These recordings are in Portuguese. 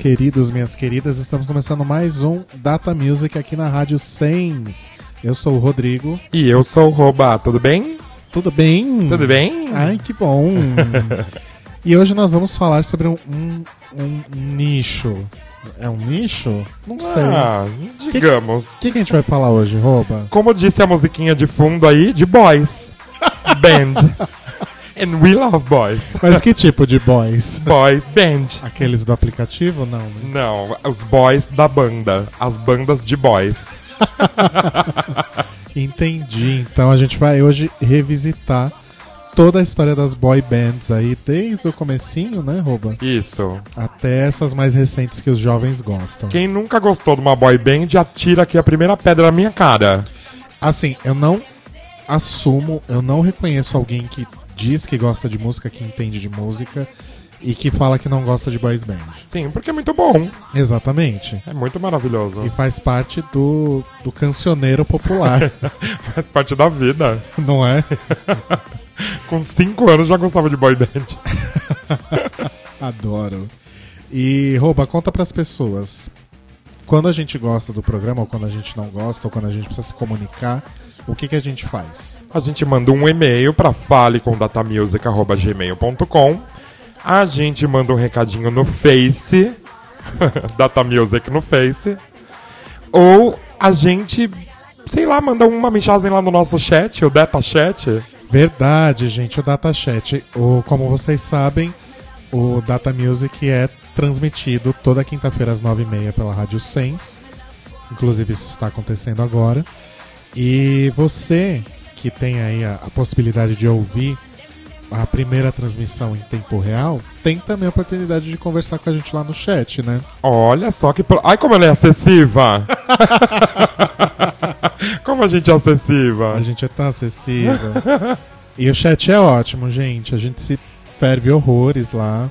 queridos, minhas queridas. Estamos começando mais um Data Music aqui na Rádio Sens. Eu sou o Rodrigo. E eu sou o Roba, tudo bem? Tudo bem? Tudo bem? Ai, que bom. e hoje nós vamos falar sobre um, um- um nicho. É um nicho? Não sei. Ah, digamos. O que, que a gente vai falar hoje, Rouba? Como disse a musiquinha de fundo aí, de boys. Band. And we love boys. Mas que tipo de boys? Boys band. Aqueles do aplicativo? Não, né? Não, os boys da banda. As bandas de boys. Entendi. Então a gente vai hoje revisitar toda a história das boy bands aí, desde o comecinho, né, Rouba? Isso. Até essas mais recentes que os jovens gostam. Quem nunca gostou de uma boy band, atira aqui a primeira pedra na minha cara. Assim, eu não assumo, eu não reconheço alguém que diz que gosta de música, que entende de música e que fala que não gosta de boys band. Sim, porque é muito bom. Exatamente. É muito maravilhoso. E faz parte do, do cancioneiro popular, Faz parte da vida. não é? Com 5 anos já gostava de boy band. Adoro. E, Rouba, conta pras pessoas. Quando a gente gosta do programa, ou quando a gente não gosta, ou quando a gente precisa se comunicar, o que, que a gente faz? A gente manda um e-mail para falecomdatamusic.gmail.com A gente manda um recadinho no Face, Data Music no Face. Ou a gente, sei lá, manda uma mensagem lá no nosso chat, o Data Chat. Verdade, gente, o Datachat. O, como vocês sabem, o Data Music é transmitido toda quinta-feira às nove e meia pela Rádio Sens. Inclusive, isso está acontecendo agora. E você que tem aí a, a possibilidade de ouvir a primeira transmissão em tempo real, tem também a oportunidade de conversar com a gente lá no chat, né? Olha só que. Pro... Ai, como ela é acessiva! como a gente é acessiva! A gente é tão acessível. e o chat é ótimo, gente. A gente se ferve horrores lá.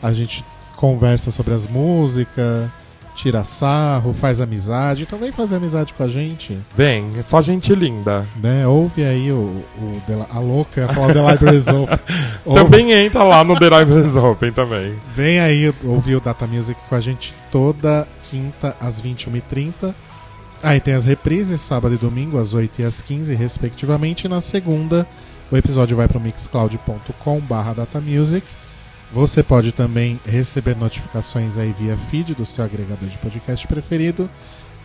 A gente conversa sobre as músicas, tira sarro, faz amizade. Então vem fazer amizade com a gente, Vem, é só gente linda. né? Ouve aí o, o Li- a louca, falar The Libraries Open. Ouve- Também entra lá no The Libraries Open também. Vem aí ouvir o Data Music com a gente toda quinta às 21h30. Aí tem as reprises, sábado e domingo, às 8 e às 15, respectivamente. E na segunda, o episódio vai para o mixcloud.com/barra datamusic. Você pode também receber notificações aí via feed do seu agregador de podcast preferido.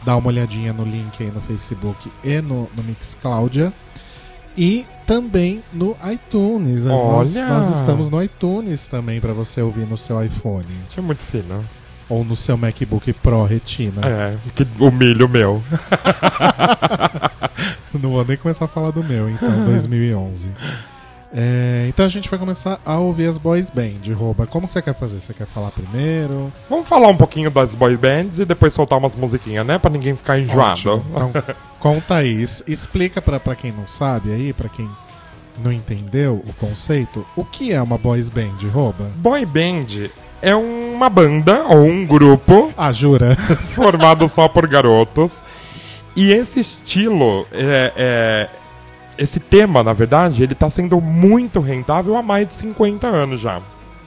Dá uma olhadinha no link aí no Facebook e no, no Mixcloud. E também no iTunes. Nós, Olha! nós estamos no iTunes também para você ouvir no seu iPhone Isso é muito fino. ou no seu MacBook Pro Retina. É, que humilha o meu. Não vou nem começar a falar do meu, então, 2011. É, então a gente vai começar a ouvir as boys band, rouba. Como você quer fazer? Você quer falar primeiro? Vamos falar um pouquinho das boy bands e depois soltar umas musiquinhas, né? Pra ninguém ficar enjoado. Ótimo. Então conta aí, explica pra, pra quem não sabe aí, pra quem não entendeu o conceito, o que é uma boys band, rouba? Boy band é uma banda ou um grupo Ah, jura? formado só por garotos. E esse estilo, é, é- esse tema, na verdade, ele tá sendo muito rentável há mais de 50 anos já.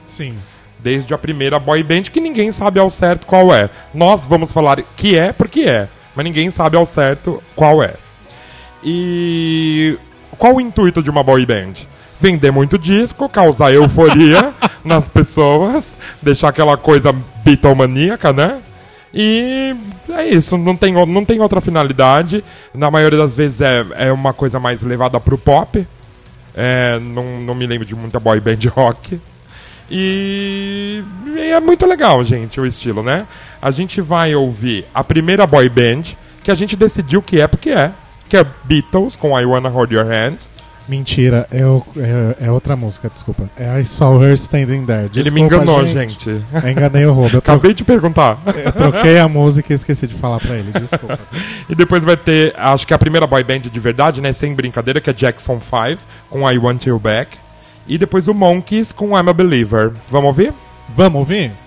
Sim. Desde a primeira boy band, que ninguém sabe ao certo qual é. Nós vamos falar que é porque é, mas ninguém sabe ao certo qual é. E qual o intuito de uma boy band? Vender muito disco, causar euforia nas pessoas, deixar aquela coisa bitomaníaca, né? E é isso, não tem, não tem outra finalidade. Na maioria das vezes é, é uma coisa mais levada pro pop. É, não, não me lembro de muita boy band rock. E é muito legal, gente, o estilo, né? A gente vai ouvir a primeira boy band, que a gente decidiu que é porque é, que é Beatles com I Wanna Hold Your Hands. Mentira, é, o, é, é, outra música, desculpa. É I Saw Her Standing There. Desculpa, Ele me enganou, gente. gente. Eu enganei o Rob. Acabei de perguntar. Eu troquei a música e esqueci de falar pra ele, desculpa. e depois vai ter, acho que é a primeira boy band de verdade, né? Sem brincadeira, que é Jackson 5, com I Want You Back. E depois o Monkeys com I'm a Believer. Vamos ouvir? Vamos ouvir?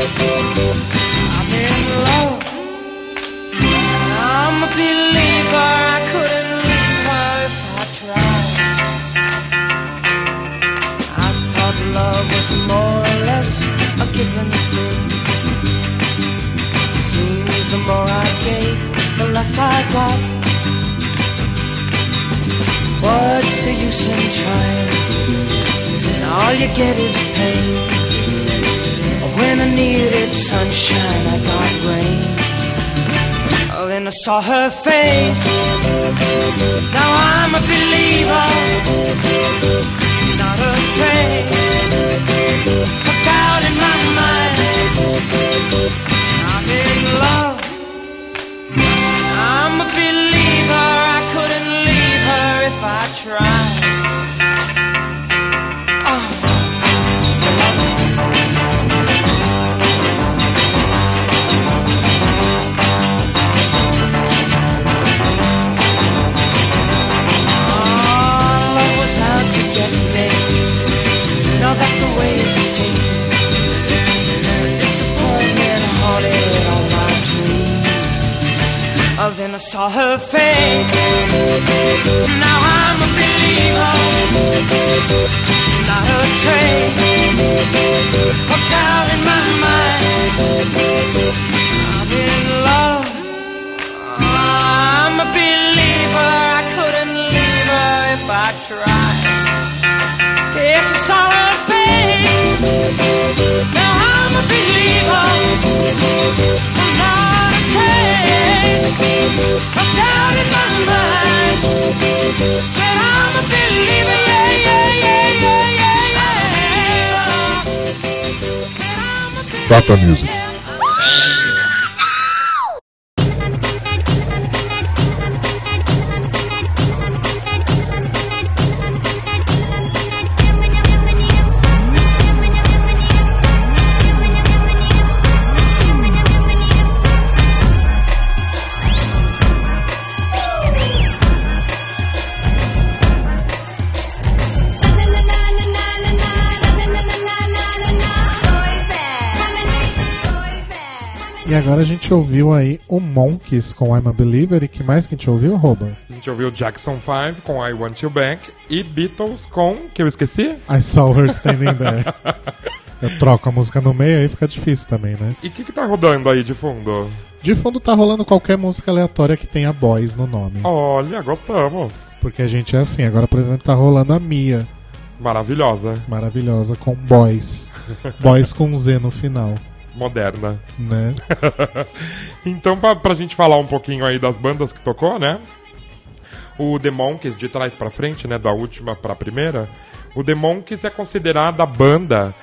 Less a given thing. Seems the more I gave, the less I got. What's the use in trying? All you get is pain. When I needed sunshine, I got rain. Then I saw her face. Now I'm a believer. Not a trace of doubt in my mind. I'm in love. I'm a believer. I couldn't leave her if I tried. Then I saw her face. Now I'm a believer. Not a trace of doubt in my mind. I'm a believer. Data Music. Agora a gente ouviu aí o Monkeys com I'm a Believer e que mais que a gente ouviu, Rouba? A gente ouviu Jackson 5 com I Want You Back e Beatles com. que eu esqueci? I Saw Her Standing There. Eu troco a música no meio aí fica difícil também, né? E o que, que tá rodando aí de fundo? De fundo tá rolando qualquer música aleatória que tenha boys no nome. Olha, gostamos. Porque a gente é assim, agora por exemplo tá rolando a Mia, Maravilhosa, maravilhosa, com boys. boys com Z no final, moderna. né? Então, pra, pra gente falar um pouquinho aí das bandas que tocou, né? O The Monkeys, de trás pra frente, né? Da última pra primeira. O The Monkeys é considerada a banda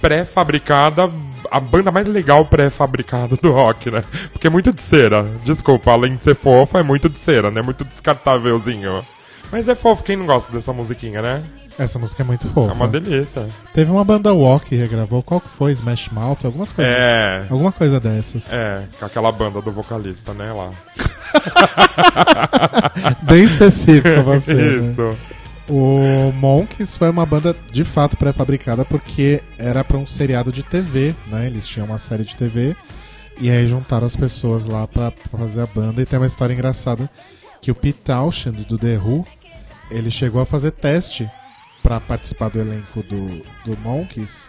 pré-fabricada, a banda mais legal pré-fabricada do rock, né? Porque é muito de cera. Desculpa, além de ser fofa, é muito de cera, né? Muito descartávelzinho. Mas é fofo, quem não gosta dessa musiquinha, né? Essa música é muito fofa. É uma delícia. Teve uma banda Walk que regravou, qual que foi? Smash Mouth, algumas coisas. É. Alguma coisa dessas. É, com aquela banda do vocalista, né? Lá. Bem específico você. né? Isso. O Monkeys foi uma banda de fato pré-fabricada porque era pra um seriado de TV, né? Eles tinham uma série de TV e aí juntaram as pessoas lá pra fazer a banda. E tem uma história engraçada que o Pete Townshend do The Who, ele chegou a fazer teste pra participar do elenco do, do Monkeys,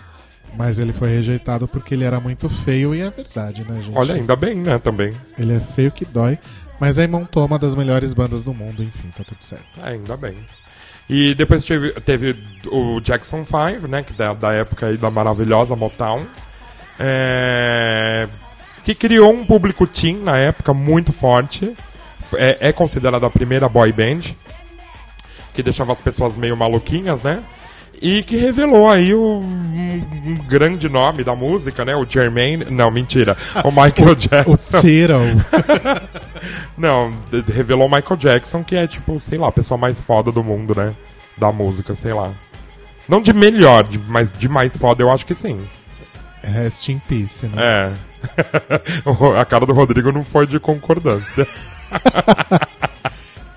mas ele foi rejeitado porque ele era muito feio e é verdade, né, gente? Olha, ainda bem, né? Também. Ele é feio que dói, mas aí montou uma das melhores bandas do mundo, enfim, tá tudo certo. É, ainda bem. E depois teve, teve o Jackson 5, né? Que da, da época aí da maravilhosa Motown. É, que criou um público teen na época muito forte. É, é considerada a primeira boy band. Que deixava as pessoas meio maluquinhas, né? E que revelou aí um, um grande nome da música, né? O Jermaine. Não, mentira. O Michael O Jackson. Cyril. Não, revelou o Michael Jackson, que é tipo, sei lá, a pessoa mais foda do mundo, né? Da música, sei lá. Não de melhor, de- mas de mais foda eu acho que sim. Rest in peace, né? É. O- a cara do Rodrigo não foi de concordância.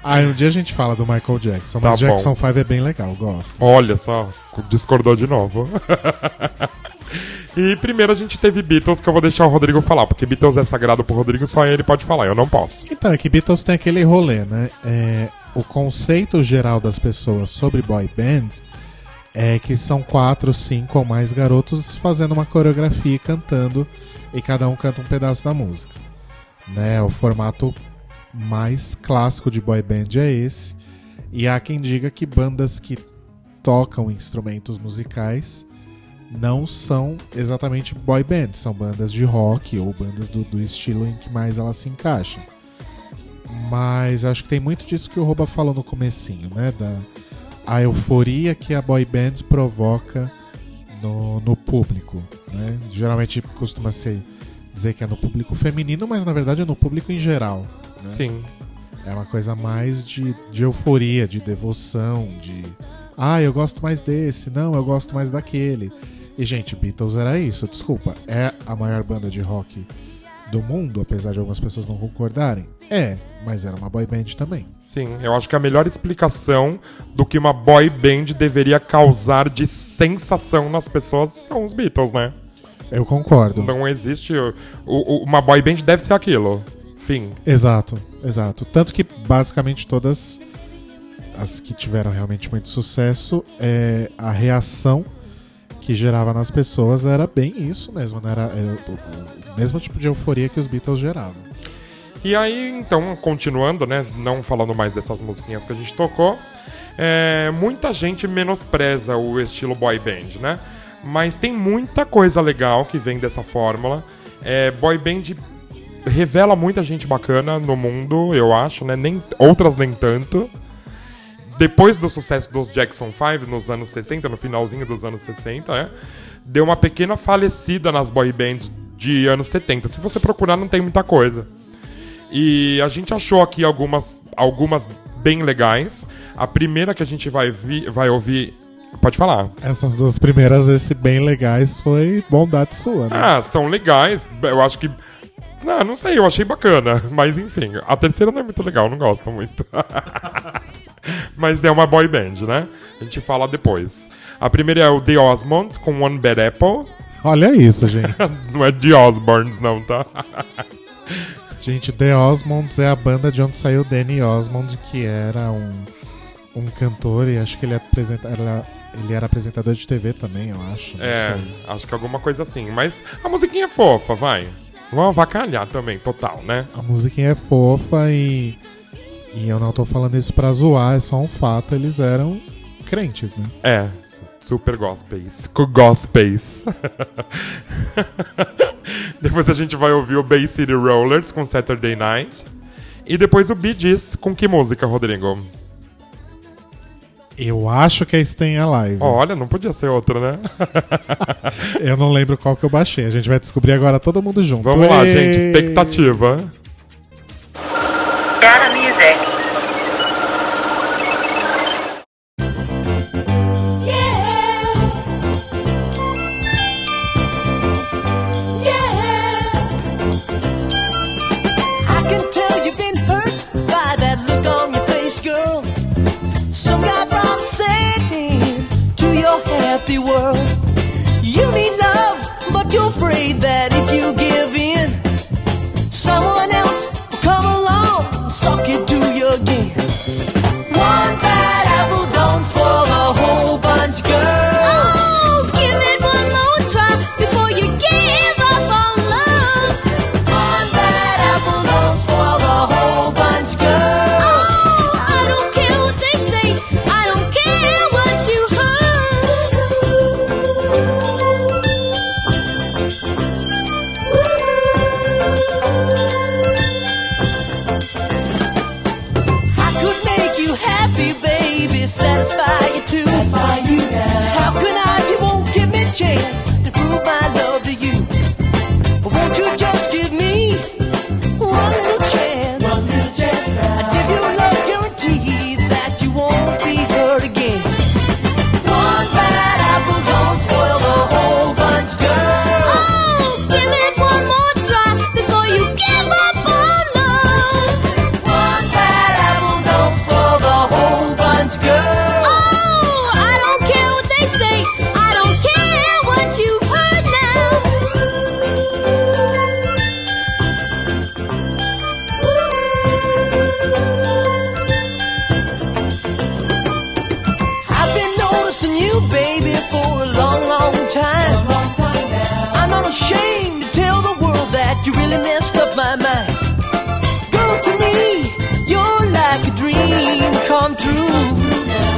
Ah, um dia a gente fala do Michael Jackson, Tá mas bom. Jackson 5 é bem legal, gosto. Olha só, discordou de novo. e primeiro a gente teve Beatles, que eu vou deixar o Rodrigo falar, porque Beatles é sagrado pro Rodrigo, só ele pode falar, eu não posso. Então, é que Beatles tem aquele rolê, né? É, o conceito geral das pessoas sobre boy bands é que são quatro, cinco ou mais garotos fazendo uma coreografia e cantando, e cada um canta um pedaço da música. Né? O formato mais clássico de boy band é esse. E há quem diga que bandas que tocam instrumentos musicais não são exatamente boy bands, são bandas de rock ou bandas do, do estilo em que mais elas se encaixam. Mas acho que tem muito disso que o Roba falou no comecinho, né? Da a euforia que a boy band provoca no, no público, né? Geralmente costuma ser dizer que é no público feminino, mas na verdade é no público em geral. Né? Sim. É uma coisa mais de, de euforia, de devoção, de. Ah, eu gosto mais desse, não, eu gosto mais daquele. E, gente, Beatles era isso, desculpa. É a maior banda de rock do mundo, apesar de algumas pessoas não concordarem? É, mas era uma boy band também. Sim, eu acho que a melhor explicação do que uma boy band deveria causar de sensação nas pessoas são os Beatles, né? Eu concordo. Não existe. o- o- uma boy band deve ser aquilo. Fim. Exato, exato. Tanto que basicamente todas as que tiveram realmente muito sucesso, é, a reação que gerava nas pessoas era bem isso mesmo, né? Era é, o, mesmo tipo de euforia que os Beatles geravam. E aí, então, continuando, né? Não falando mais dessas musiquinhas que a gente tocou, é, muita gente menospreza o estilo boy band, né? Mas tem muita coisa legal que vem dessa fórmula. É, boy band revela muita gente bacana no mundo, eu acho, né? Nem, outras nem tanto. Depois do sucesso dos Jackson 5 nos anos 60, no finalzinho dos anos 60, né? Deu uma pequena falecida nas boy bands de anos 70. Se você procurar, não tem muita coisa. E a gente achou aqui algumas, algumas bem legais. A primeira que a gente vai, vi, vai ouvir. Pode falar. Essas duas primeiras, esse bem legais, foi bondade sua, né? Ah, são legais. Eu acho que. Não, não sei, eu achei bacana. Mas enfim, a terceira não é muito legal, não gosto muito. mas é uma boy band, né? A gente fala depois. A primeira é o The Osmonds com One Bad Apple. Olha isso, gente. Não é The Osborns, não, tá? gente, The Osmonds é a banda de onde saiu Danny Osmond, que era um, um cantor e acho que ele, apresenta, era, ele era apresentador de TV também, eu acho. É, acho que alguma coisa assim. Mas a musiquinha é fofa, vai. Vamos avacalhar também, total, né? A musiquinha é fofa e. E eu não tô falando isso pra zoar, é só um fato, eles eram crentes, né? É, super gospels. Gospels. depois a gente vai ouvir o Bay City Rollers com Saturday Night. E depois o Bee Gees com que música, Rodrigo? Eu acho que é Stay Alive. Olha, não podia ser outra, né? Eu não lembro qual que eu baixei. A gente vai descobrir agora todo mundo junto. Vamos lá, gente, expectativa.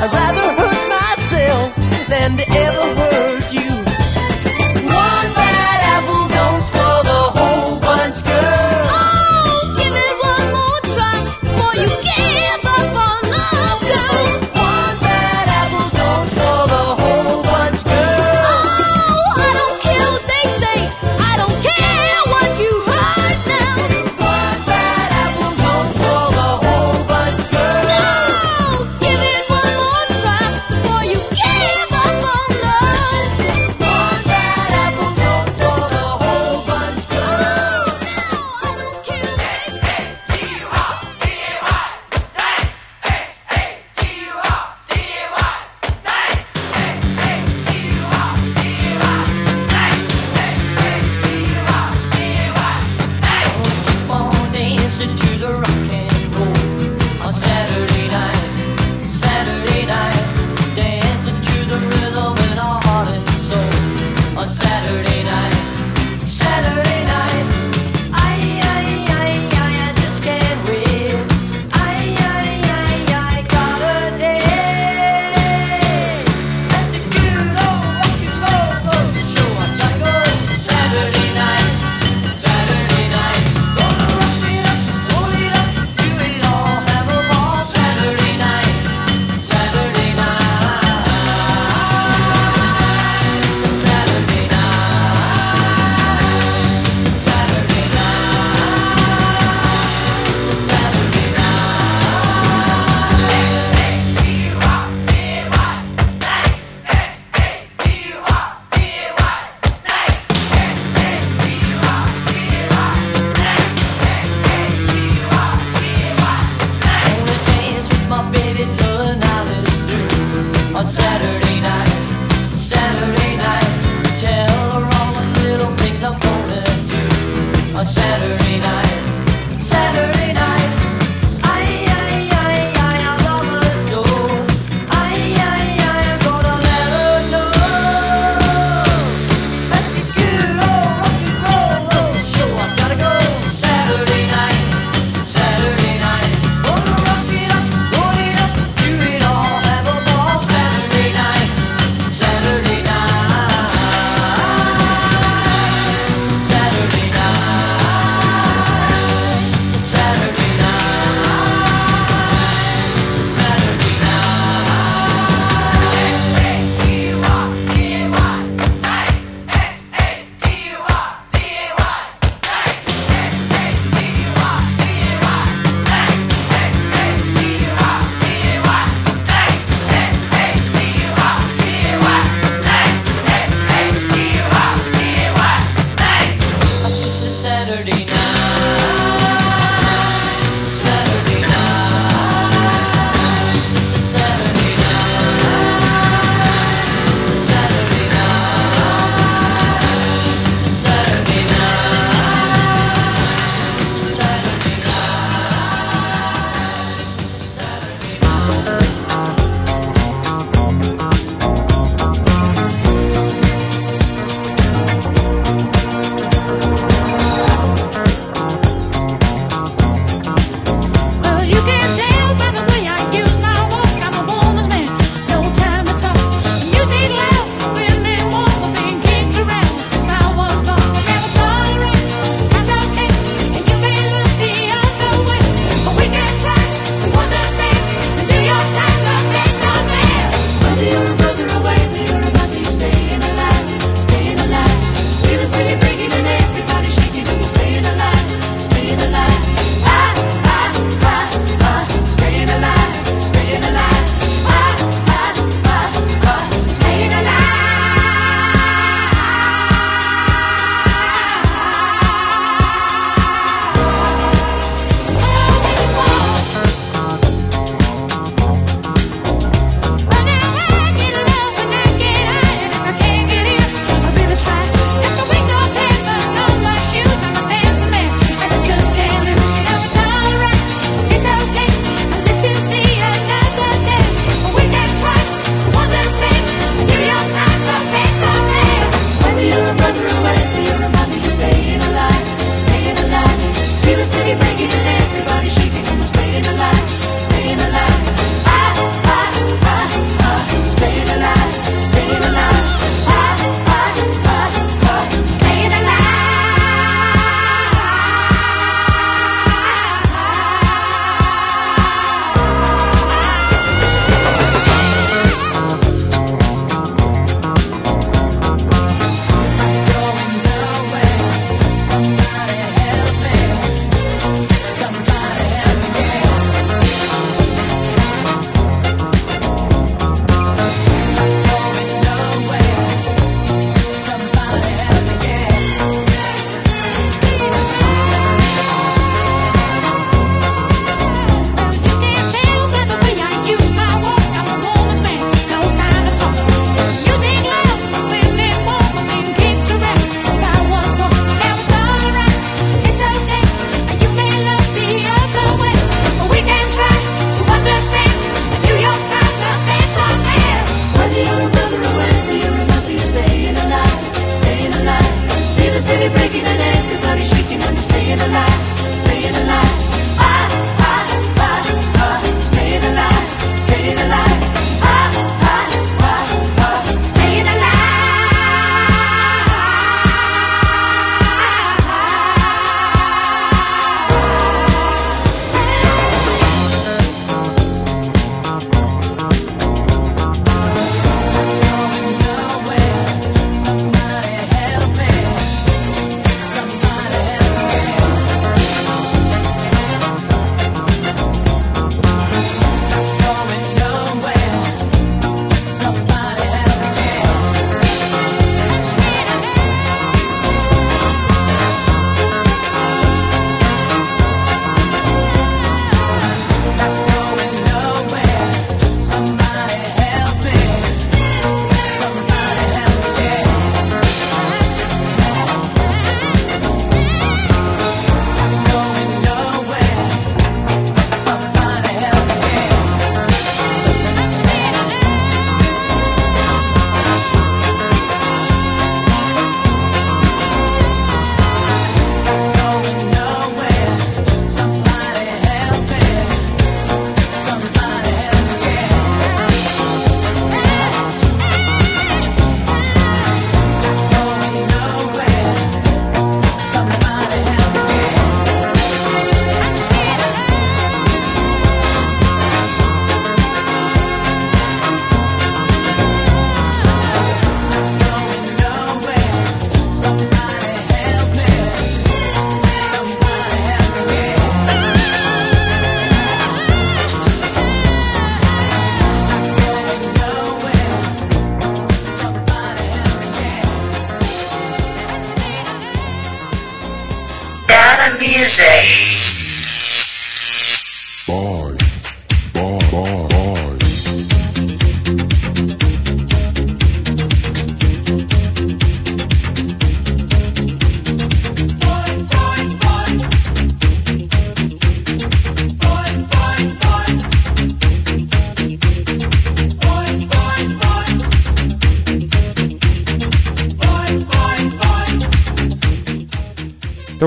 I'd rather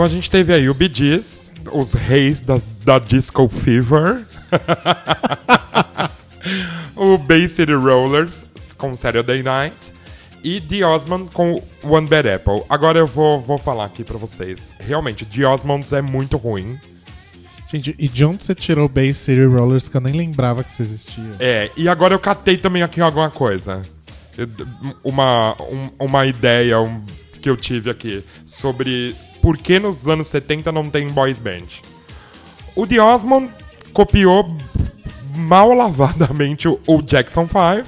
a gente teve aí o Bee Gees, os reis da, da Disco Fever. o Bay City Rollers com Saturday Night. E The Osmonds com One Bad Apple. Agora eu vou, vou falar aqui pra vocês. Realmente, The Osmonds é muito ruim. Gente, e de onde você tirou o Bay City Rollers que eu nem lembrava que isso existia? É, e agora eu catei também aqui alguma coisa. Uma, um- uma ideia um- que eu tive aqui sobre por que nos anos 70 não tem boys band. O The Osmond copiou mal lavadamente o, Jackson 5.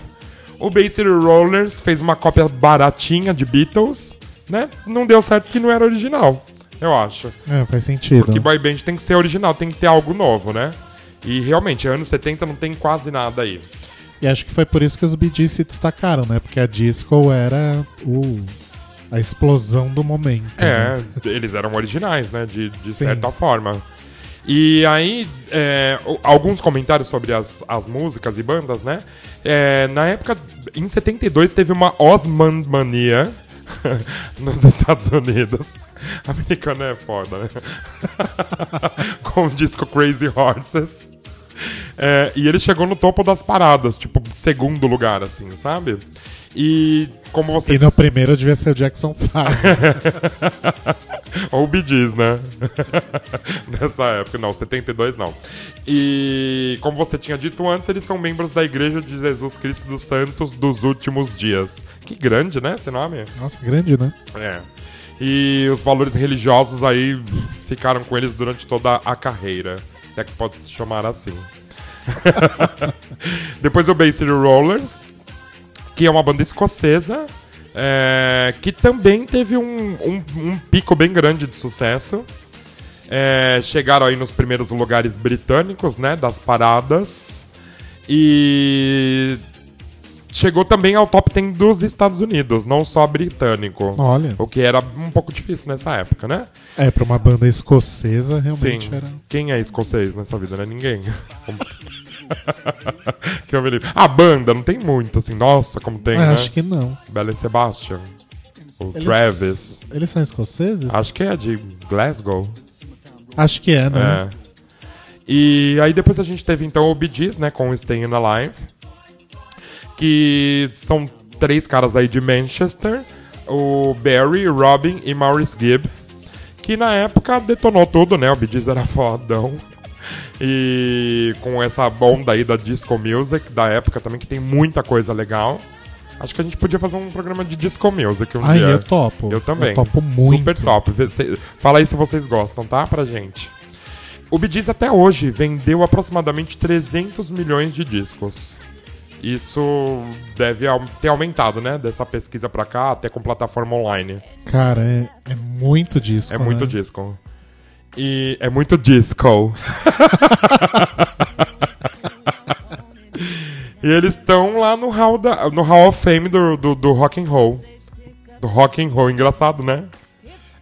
O Bay City Rollers fez uma cópia baratinha de Beatles, né? Não deu certo porque não era original, eu acho. É, faz sentido. Porque boy band tem que ser original, tem que ter algo novo, né? E realmente, anos 70 não tem quase nada aí. E acho que foi por isso que os Gees se destacaram, né? Porque a disco era o... a explosão do momento. né? É, eles eram originais, né? De, de Sim. certa forma. E aí, é, alguns comentários sobre as, as músicas e bandas, né? É, na época, em 72, teve uma Osmond Mania nos Estados Unidos. Americano é foda, né? Com o disco Crazy Horses. É, e ele chegou no topo das paradas, tipo, segundo lugar, assim, sabe? E como você E no primeiro devia ser o Jackson 5. Ou o Gees, né? Nessa época, não, 72 não. E como você tinha dito antes, eles são membros da Igreja de Jesus Cristo dos Santos dos Últimos Dias. Que grande, né, esse nome? Nossa, grande, né? É. E os valores religiosos aí ficaram com eles durante toda a carreira. Se é que pode se chamar assim. Depois o Bay City Rollers, que é uma banda escocesa, é, que também teve um, um- um pico bem grande de sucesso. É, chegaram aí nos primeiros lugares britânicos, né, das paradas. E chegou também ao top 10 dos Estados Unidos, não só britânico. Olha. O que era um pouco difícil nessa época, né? É, pra uma banda escocesa, realmente Sim. era. Quem é escocês nessa vida, né? Ninguém. que eu me lembro. A banda, não tem muito, assim. Nossa, como tem, Ah, né? acho que não. Belen Sebastian. O Eles- Travis. Eles são escoceses? Acho que é de Glasgow. Acho que é, né? É. E aí depois a gente teve então o Bee né, com o Staying Alive, que são três caras aí de Manchester, o Barry, Robin e Maurice Gibb, que na época detonou tudo, né, o Bee era fodão. E com essa onda aí da disco music da época também, que tem muita coisa legal. Acho que a gente podia fazer um programa de disco music um Ai, dia. eu topo. Eu também. Eu topo muito. Super top. Fala aí se vocês gostam, tá? Pra gente. O Gees até hoje vendeu aproximadamente 300 milhões de discos. Isso deve ter aumentado, né? Dessa pesquisa pra cá, até com plataforma online. Cara, é, é muito disco. É muito né? disco. E é muito disco. e eles estão lá no Hall, da, no Hall of Fame do, do, do Rock and Roll. Do Rock and Roll, engraçado, né?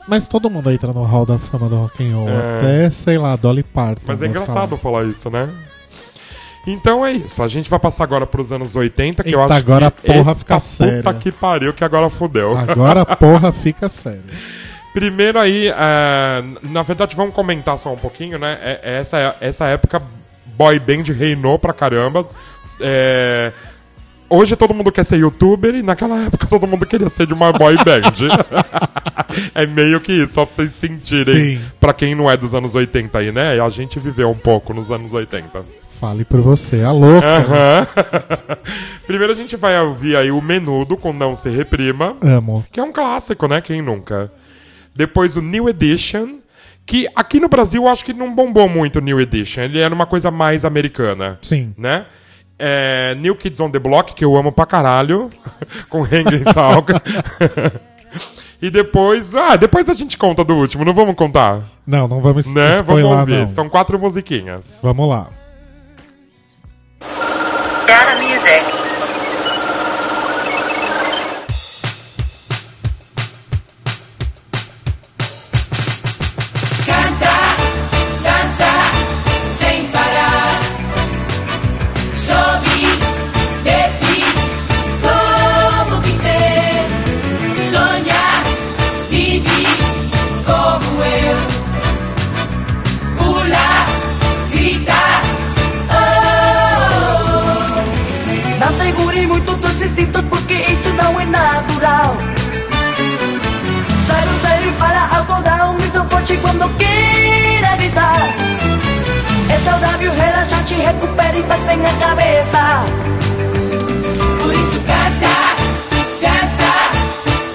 Mas todo mundo entra no hall da fama do rock and roll. É. Até, sei lá, Dolly Parton. Mas é tá engraçado falar isso, né? Então é isso. A gente vai passar agora pros anos 80, que eu Eita, acho agora que... a porra Eita, fica puta séria. que pariu, que agora fudeu. Agora a porra fica séria. Primeiro aí, é, na verdade, vamos comentar só um pouquinho, né? É- é essa, essa época, boy band reinou pra caramba. É, hoje todo mundo quer ser youtuber e naquela época todo mundo queria ser de uma boy band. é meio que isso, só pra vocês sentirem. Sim. Pra quem não é dos anos 80 aí, né? A gente viveu um pouco nos anos 80. Fale por você, a louca. Aham. Primeiro a gente vai ouvir aí o Menudo com Não Se Reprima. Amo. Que é um clássico, né? Quem nunca? Depois o New Edition, que aqui no Brasil eu acho que não bombou muito o New Edition. Ele era uma coisa mais americana, Sim. né? É, New Kids on the Block, que eu amo pra caralho, com Hanging Talk. e depois... Ah, depois a gente conta do último, não vamos contar? Não, não vamos Né? Vamos ouvir. não. São quatro musiquinhas. Vamos lá. Data music. Quando queira gritar. É saudável, relaxante, recupera e faz bem a cabeça. Por isso canta, dança,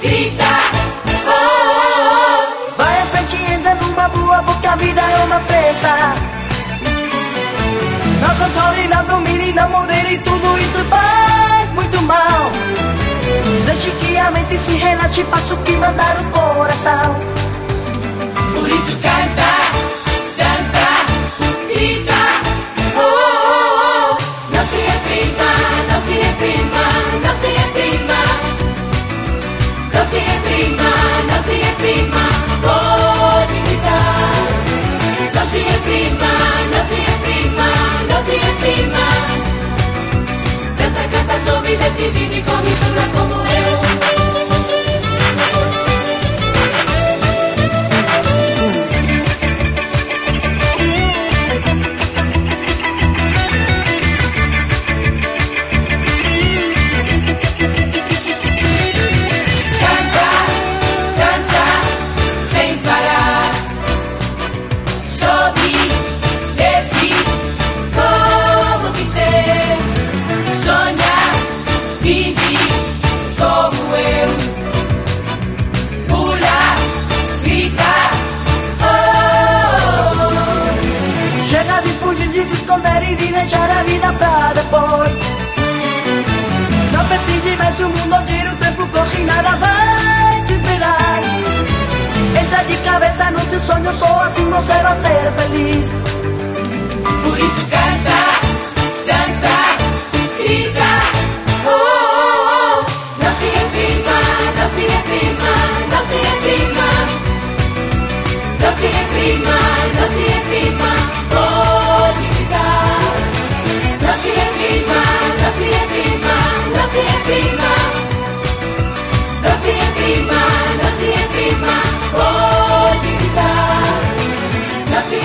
grita. Oh, oh, oh. Vai à frente e entra numa boa, porque a vida é uma festa. Não controle, não domine, não modere, tudo isto faz muito mal. Deixe que a mente se relaxe, faça o que mandar o coração. Por isso canta, dança, grita. Oh, oh, oh. Não se reprima, não se reprima, não se reprima. Não se reprima, não se reprima, pode gritar. Não se reprima, não se reprima, não se reprima. Dança, canta, sobe, desce, vive e corre pula como eu. Vida pra depois. Não pense mais o mundo gira, o tempo corre, nada vai te esperar. Entra de cabeça no teu sonho, só assim você vai ser feliz. Por isso canta, dança, grita. Oh, oh, oh. Não se reprima, não se reprima, não se reprima. Não se reprima, não se reprima, pode gritar. Não se reprima, não se reprima, não se reprima. Não se reprima, não se reprima, pode gritar. Não se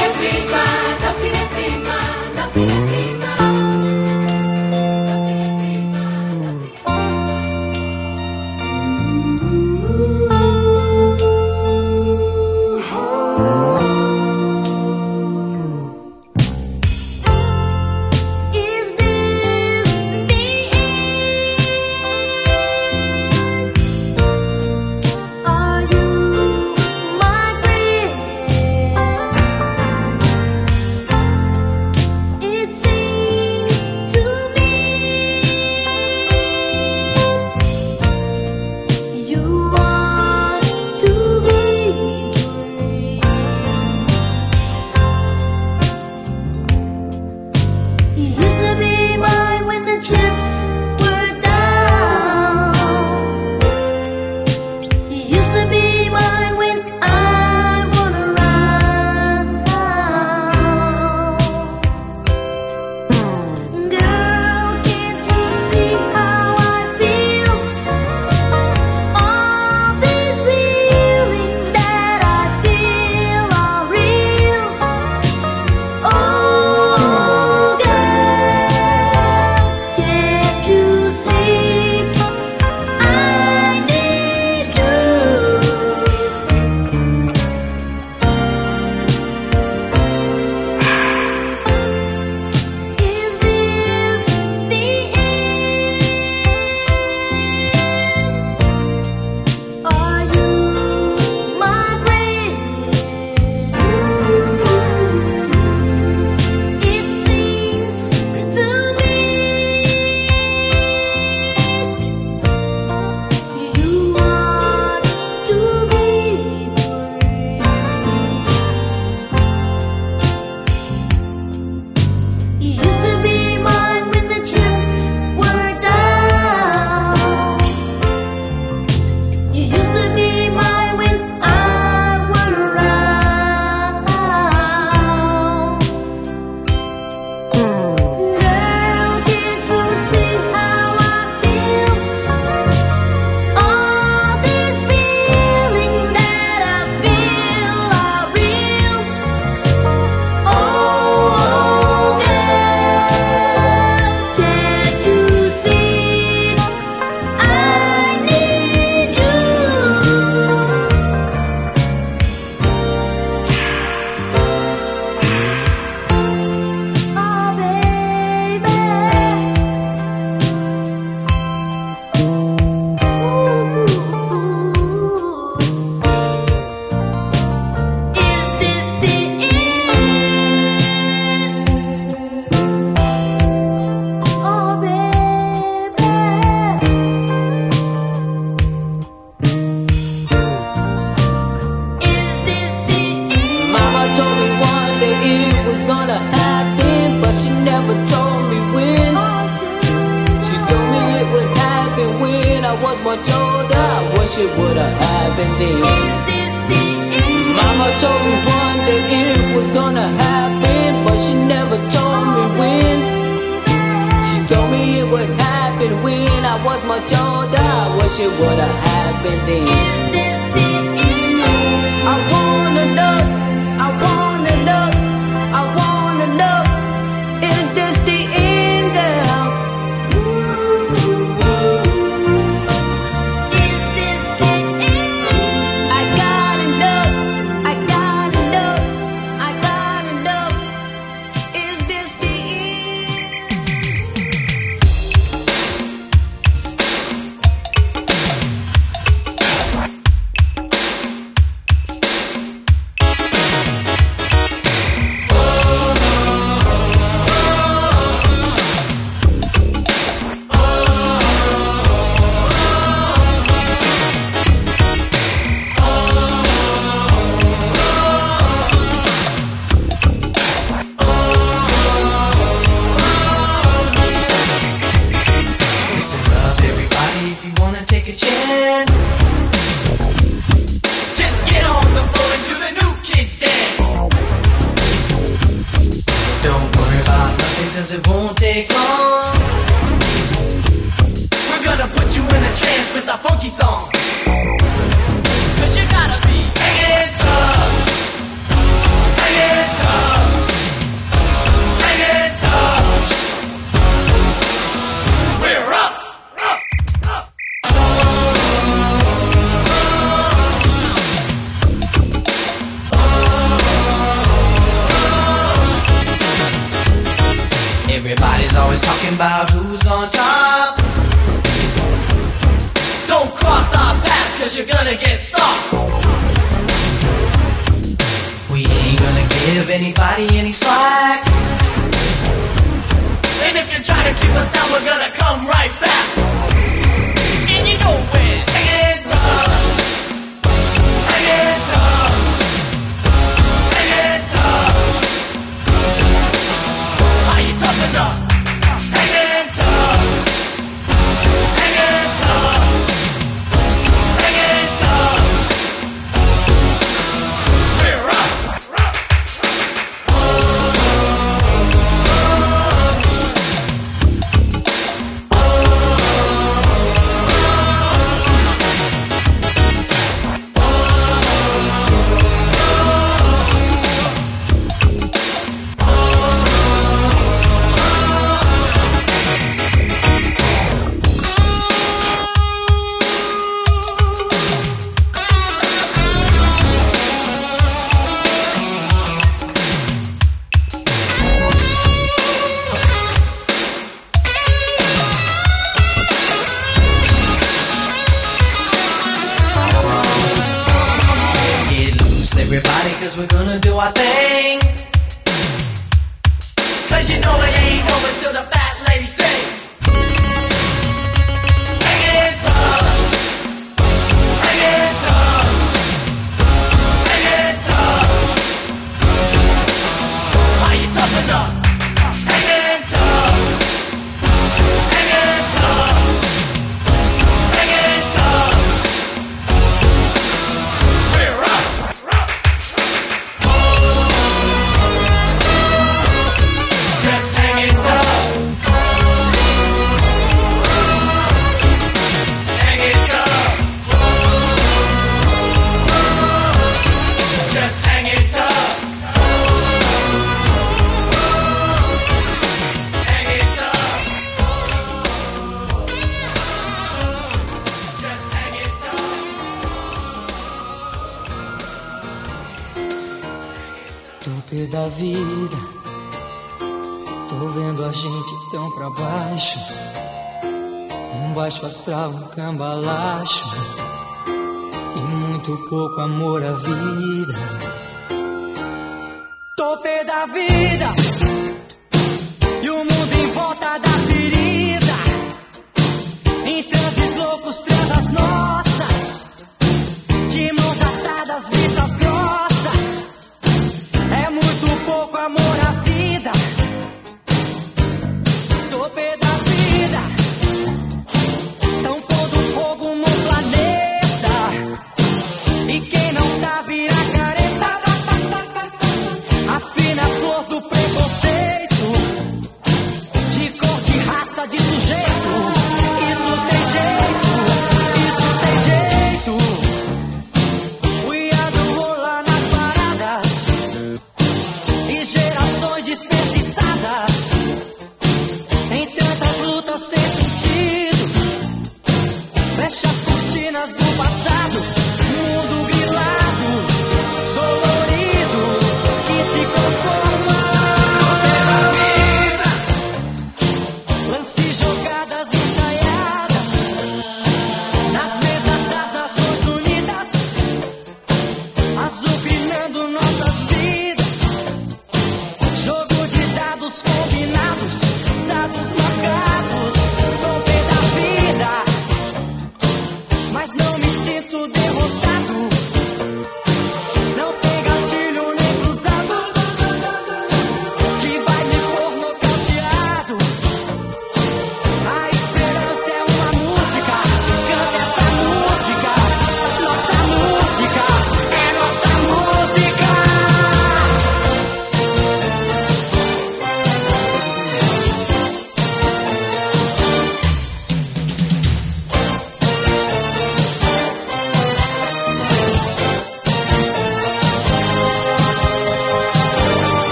acostumbrado.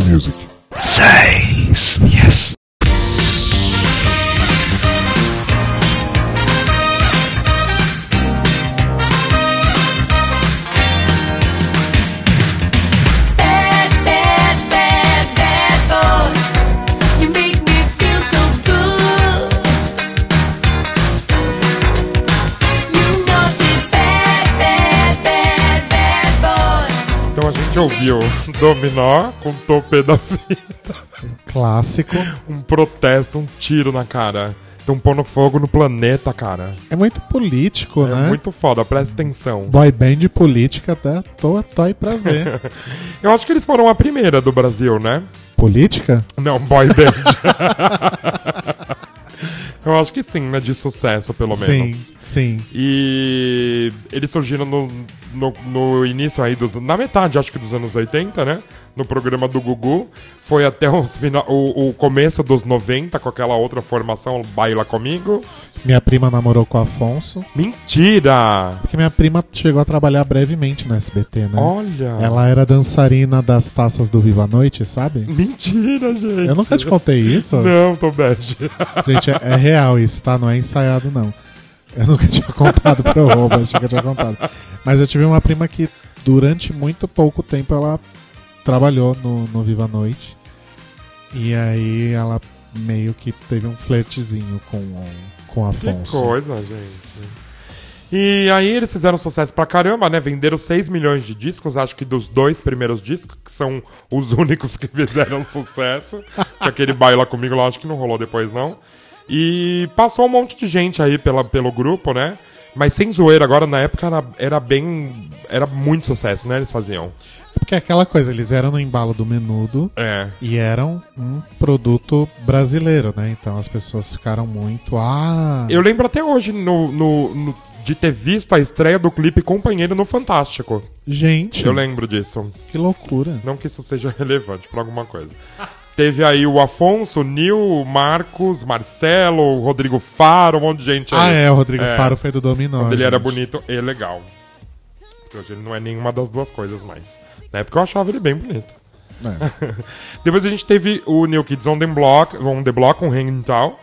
Music. Dominó com Topê da Vida, Clássico. um protesto, um tiro na cara. Estão pondo fogo no planeta, cara. É muito político, É né? muito foda, presta atenção. Boy band política até tô, tô aí pra ver. Eu acho que eles foram a primeira do Brasil, né? Política? Não, boy band. Eu acho que sim, né? De sucesso, pelo menos. Sim, sim. E eles surgiram no, no, no início aí dos. Na metade, acho que dos anos 80, né? No programa do Gugu. Foi até os o, o começo dos 90, com aquela outra formação, Baila Comigo. Minha prima namorou com o Afonso. Mentira! Porque minha prima chegou a trabalhar brevemente no SBT, né? Olha! Ela era dançarina das taças do Viva a Noite, sabe? Mentira, gente! Eu nunca te contei isso. Não, tô bege. Gente, é, é real isso, tá? Não é ensaiado, não. Eu nunca tinha contado pro roubo, achei que eu tinha contado. Mas eu tive uma prima que, durante muito pouco tempo, ela trabalhou no, no Viva a Noite. E aí ela meio que teve um flertezinho com, com o Que Afonso. coisa, gente. E aí eles fizeram sucesso pra caramba, né? Venderam 6 milhões de discos, acho que dos dois primeiros discos, que são os únicos que fizeram sucesso. que aquele baila comigo lá, acho que não rolou depois, não. E passou um monte de gente aí pela, pelo grupo, né? Mas sem zoeira, agora na época era, era bem. Era muito sucesso, né? Eles faziam. Porque é aquela coisa, eles eram no embalo do menudo É. e eram um produto brasileiro, né? Então as pessoas ficaram muito. Ah! Eu lembro até hoje no, no- no- de ter visto a estreia do clipe Companheiro no Fantástico. Gente, Eu lembro disso. que loucura. Não que isso seja relevante pra alguma coisa. Teve aí o Afonso, o Nil, o Marcos, Marcelo, o Rodrigo Faro, um monte de gente aí. Ah, é, o Rodrigo É. Faro foi do Dominó. Quando ele era bonito e legal. Porque Hoje ele não é nenhuma das duas coisas mais. Na época eu achava ele bem bonito. É. Depois a gente teve o New Kids on the Block, on the Block com Hang Tal.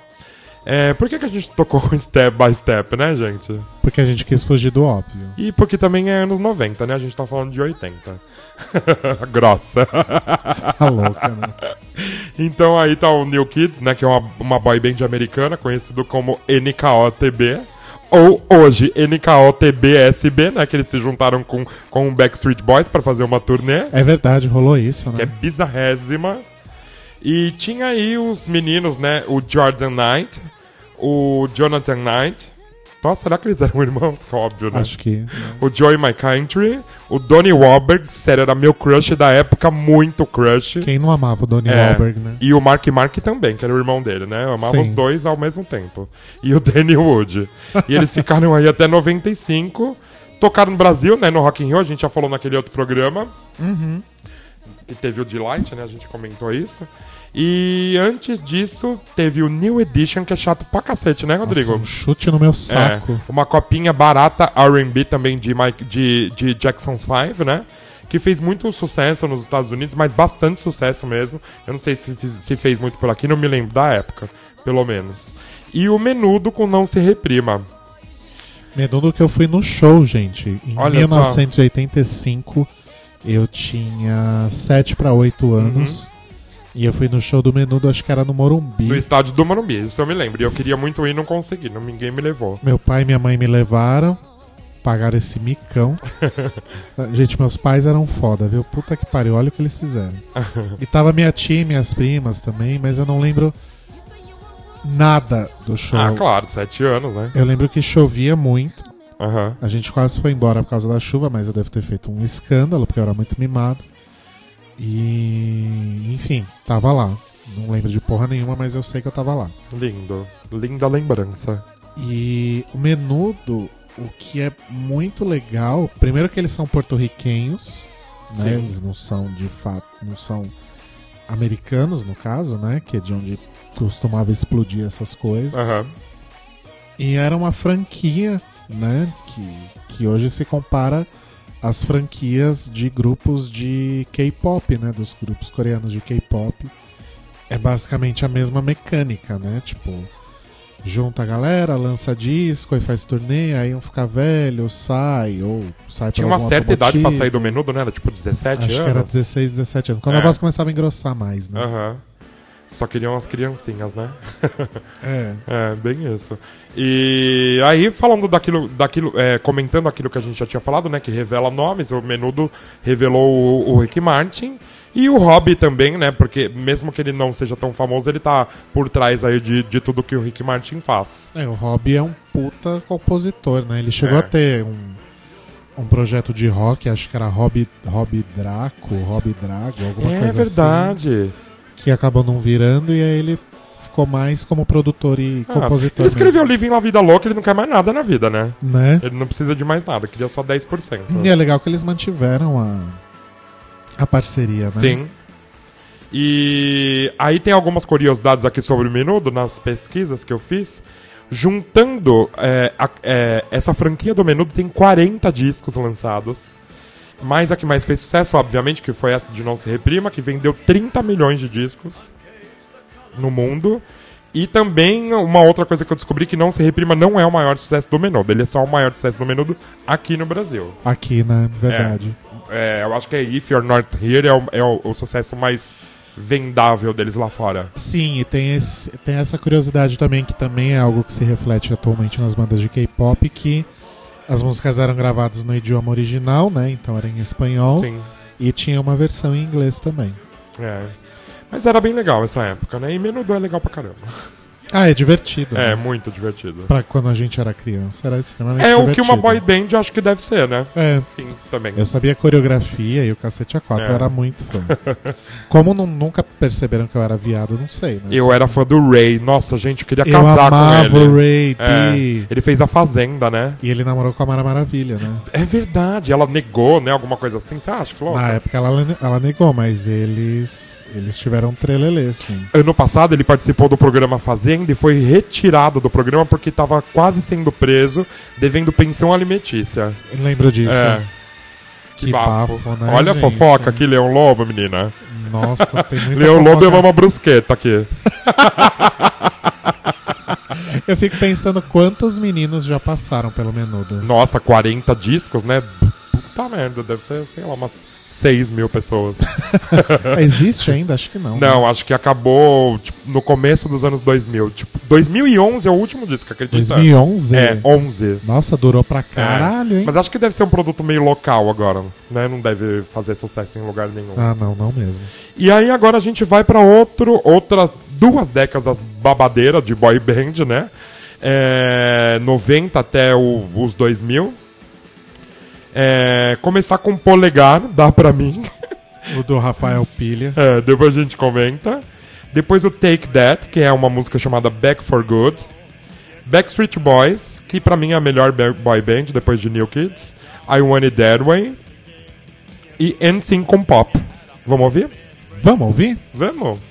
É, por que, que a gente tocou Step by Step, né, gente? Porque a gente quis fugir do óbvio. E porque também é anos 90, né? A gente tá falando de 80. Grossa. Tá louca, né? Então aí tá o New Kids, né? Que é uma, uma boy band americana, conhecido como NKOTB. Ou hoje, NKOTBSB, né? Que eles se juntaram com, com o Backstreet Boys pra fazer uma turnê. É verdade, rolou isso, Que é né? bizarrésima. E tinha aí os meninos, né? O Jordan Knight, o Jonathan Knight. Nossa, será que eles eram irmãos? Óbvio, né? Acho que. o Joey My Country, o Donnie Wahlberg, sério, era meu crush da época, muito crush. Quem não amava o Donnie É, Wahlberg, né? E o Mark Mark também, que era o irmão dele, né? Eu amava Sim. os dois ao mesmo tempo. E o Danny Wood. e eles ficaram aí até 95. Tocaram no Brasil, né? No Rock in Rio, a gente já falou naquele outro programa. Uhum. Que teve o Delight, né? A gente comentou isso. E antes disso, teve o New Edition, que é chato pra cacete, né, Rodrigo? Nossa, um chute no meu saco. É, uma copinha barata R&B também de, Mike, de, de Jackson's 5, né? Que fez muito sucesso nos Estados Unidos, mas bastante sucesso mesmo. Eu não sei se, se fez muito por aqui, não me lembro da época, pelo menos. E o Menudo com Não Se Reprima. Menudo que eu fui no show, gente. Em Olha só. 1985, eu tinha 7 para 8 anos. E eu fui no show do Menudo, acho que era no Morumbi. No estádio do Morumbi, isso eu me lembro. E eu queria muito ir e não consegui, não, ninguém me levou. Meu pai e minha mãe me levaram, pagaram esse micão. Gente, meus pais eram foda, viu? Puta que pariu, olha o que eles fizeram. e tava minha tia e minhas primas também, mas eu não lembro nada do show. Ah, claro, sete anos, né? Eu lembro que chovia muito. Aham. A gente quase foi embora por causa da chuva, mas eu devo ter feito um escândalo, porque eu era muito mimado. E, enfim, tava lá. Não lembro de porra nenhuma, mas eu sei que eu tava lá. Lindo. Linda lembrança. E o menudo, o que é muito legal, primeiro que eles são porto-riquenhos, né? Eles não são de fato, não são americanos no caso, né? Que é de onde costumava explodir essas coisas. Aham. E era uma franquia, né? Que, que hoje se compara às franquias de grupos de K-pop, né? Dos grupos coreanos de K-pop. É basicamente a mesma mecânica, né? Tipo, junta a galera, lança disco, aí faz turnê, aí um fica velho, sai, ou sai Tinha uma certa idade pra sair do menudo, né? Era tipo 17 Acho anos. que era 16, 17 anos. Quando É. a voz começava a engrossar mais, né? Aham. Só queriam as criancinhas, né? É. É, bem isso. E aí, falando daquilo, daquilo é, comentando aquilo que a gente já tinha falado, né? Que revela nomes, o Menudo revelou o, o Rick Martin. E o Robbie também, né? Porque mesmo que ele não seja tão famoso, ele tá por trás aí de, de tudo que o Rick Martin faz. É, o Robbie é um puta compositor, né? Ele chegou É. a ter um, um projeto de rock, acho que era Robbie Draco, Robbie Drago, alguma é coisa verdade. assim, que acabou não virando e aí ele ficou mais como produtor e Ah, compositor ele escreveu mesmo, Living La Vida Louca, ele não quer mais nada na vida, né? né? Ele não precisa de mais nada, queria só 10%. E é legal que eles mantiveram a, a parceria, né? Sim. E aí tem algumas curiosidades aqui sobre o Menudo nas pesquisas que eu fiz. Juntando é, a- é, essa franquia do Menudo tem 40 discos lançados. Mas a que mais fez sucesso, obviamente, que foi essa de Não Se Reprima, que vendeu 30 milhões de discos no mundo. E também uma outra coisa que eu descobri que Não Se Reprima não é o maior sucesso do Menudo. Ele é só o maior sucesso do Menudo aqui no Brasil. Aqui, né? Verdade. É, eu acho que é If You're Not Here é o, é o- o sucesso mais vendável deles lá fora. Sim, e tem, esse, tem essa curiosidade também, que também é algo que se reflete atualmente nas bandas de K-pop, que as músicas eram gravadas no idioma original, né? Então era em espanhol. Sim. E tinha uma versão em inglês também. É. Mas era bem legal essa época, né? E Menudo é legal pra caramba. Ah, é divertido. É, né? muito divertido. Pra quando a gente era criança, era extremamente É divertido. o que uma boy band acho que deve ser, né? É, Sim, também. eu sabia a coreografia e o cacete A4 É. eu era muito fã. Como não- nunca perceberam que eu era viado, não sei, né? Eu era fã do Ray. Nossa, gente, eu queria Eu casar amava com ele. o Ray É. Ele fez a Fazenda, né? E ele namorou com a Mara Maravilha, né? É verdade. Ela negou, né? Alguma coisa assim. Você acha que louco? Na época ela, ela negou, mas eles eles tiveram trelelê, sim. Ano passado ele participou do programa Fazenda e foi retirado do programa porque estava quase sendo preso, devendo pensão alimentícia. Lembro disso. É. Que, Que bafo. bafo, né? Olha a gente? fofoca aqui, Leão Lobo, menina. Nossa, tem muita Leão Lobo é uma brusqueta aqui. Eu fico pensando quantos meninos já passaram pelo menudo. Nossa, 40 discos, né? Puta merda, deve ser, sei lá, umas 6 mil pessoas. Existe ainda? Acho que não. né? Não, acho que acabou tipo, no começo dos anos 2000. Tipo, 2011 é o último disco, acredita? 2011? É, 11. Nossa, durou pra caralho, hein? Mas acho que deve ser um produto meio local agora, né? Não deve fazer sucesso em lugar nenhum. Ah, não, não mesmo. E aí agora a gente vai pra outro, outras duas décadas babadeiras de boy band, né? É, 90 até o- os 2000. É, começar com Polegar, dá pra mim. O do Rafael Pilha. É, depois a gente comenta. Depois o Take That, que é uma música chamada Back for Good. Backstreet Boys, que pra mim é a melhor boy band depois de New Kids. I Want It That Way. E NSYNC com Pop. Vamos ouvir? Vamos ouvir? Vamos.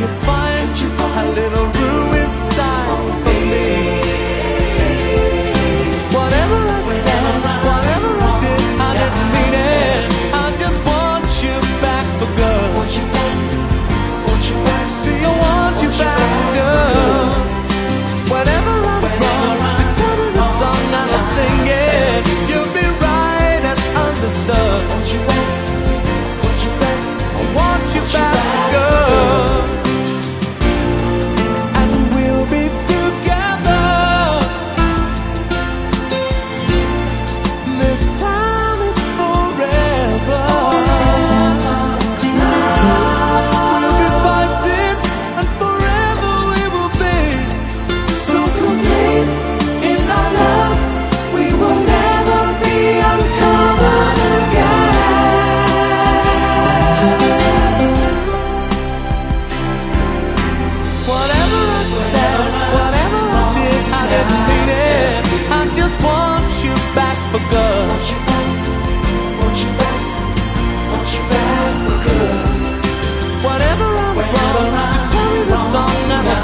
Can't you find a little room inside for me? Whatever I said, whatever I did, I didn't mean it. I just want you back for good. Want you back, want you back. See, I want you back for good. Whenever I'm wrong, just tell me the song and I'll sing it. You'll be right and understood.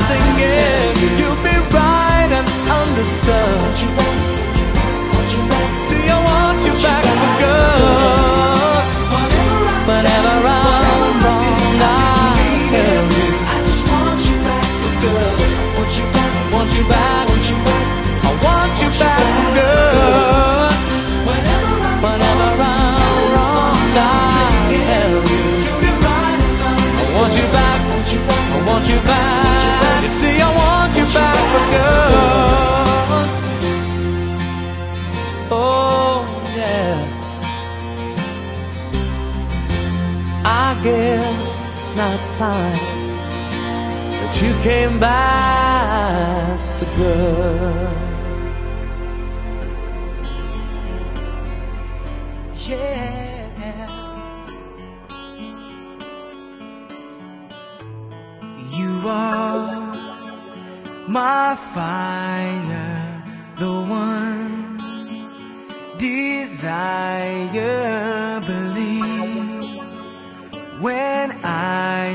And time that you came back for good.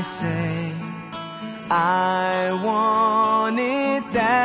I say I want it that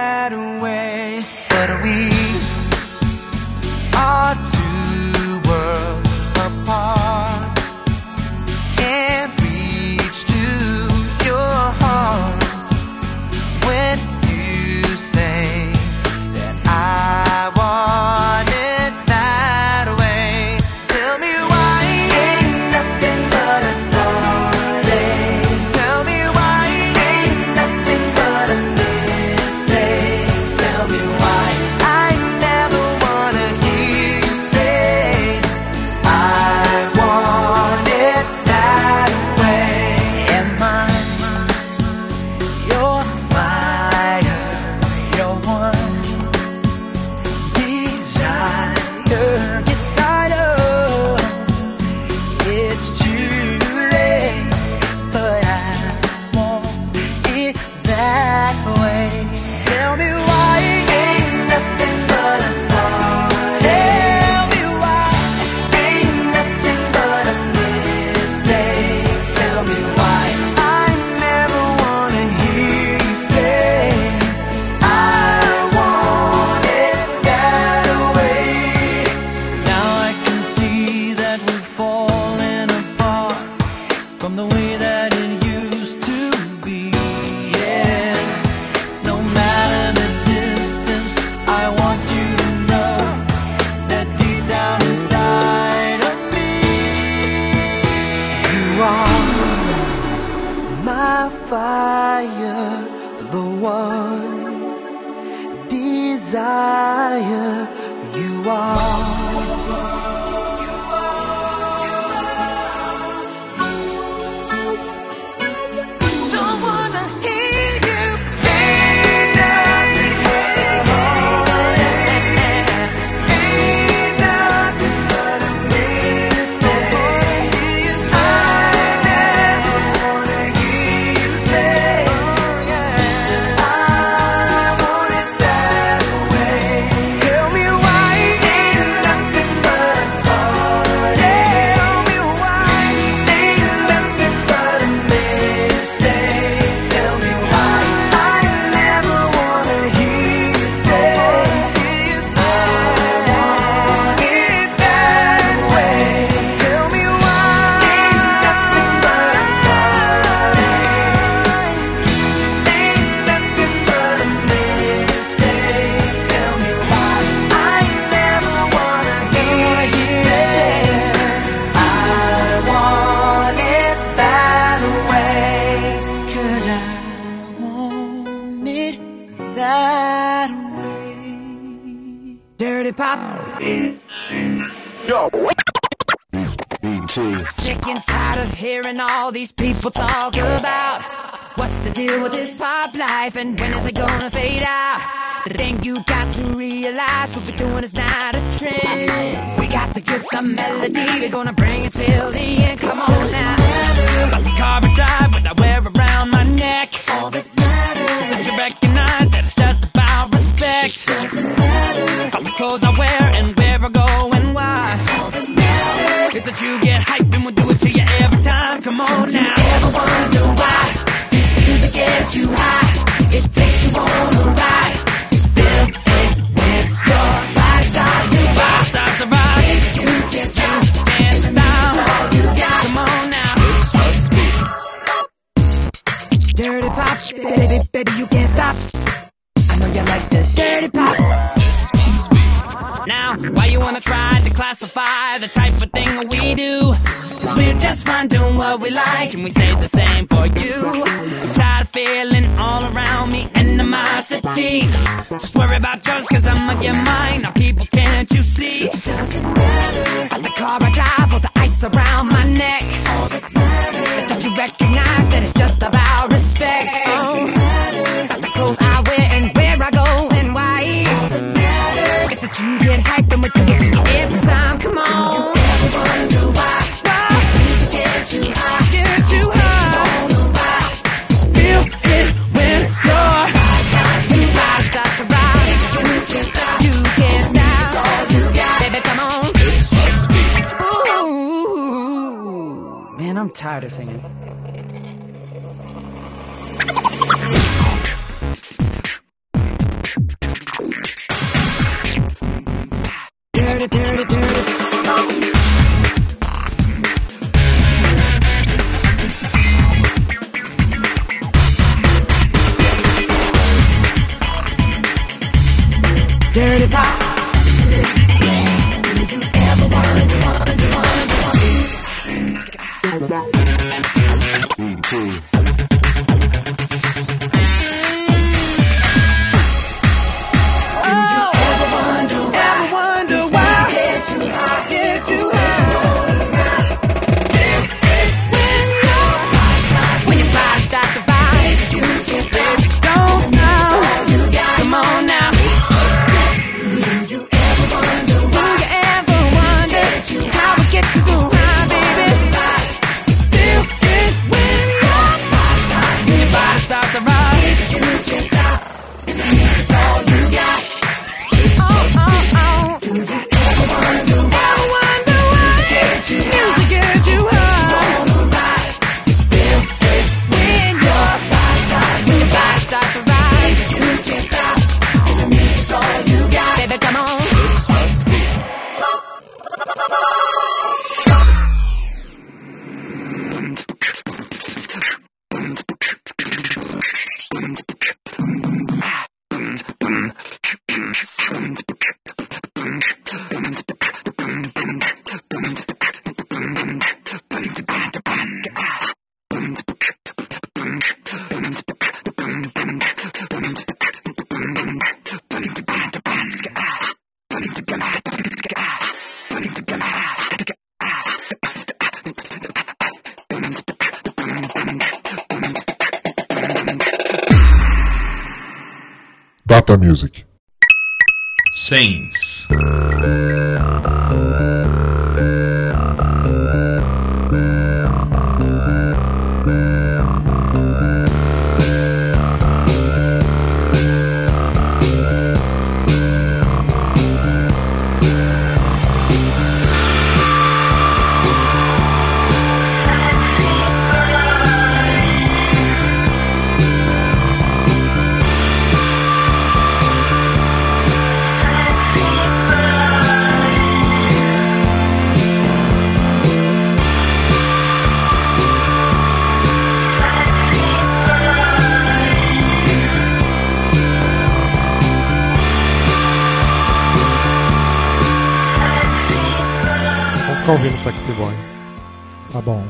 we like we say the same for you. I'm tired of feeling all around me animosity. Just worry about yours cause I'ma get mine. Now people can't you see? Doesn't matter. At the car I drive or the ice around my neck. practicing it. Data Music. Ficar ouvindo Sexy Boy. Tá bom.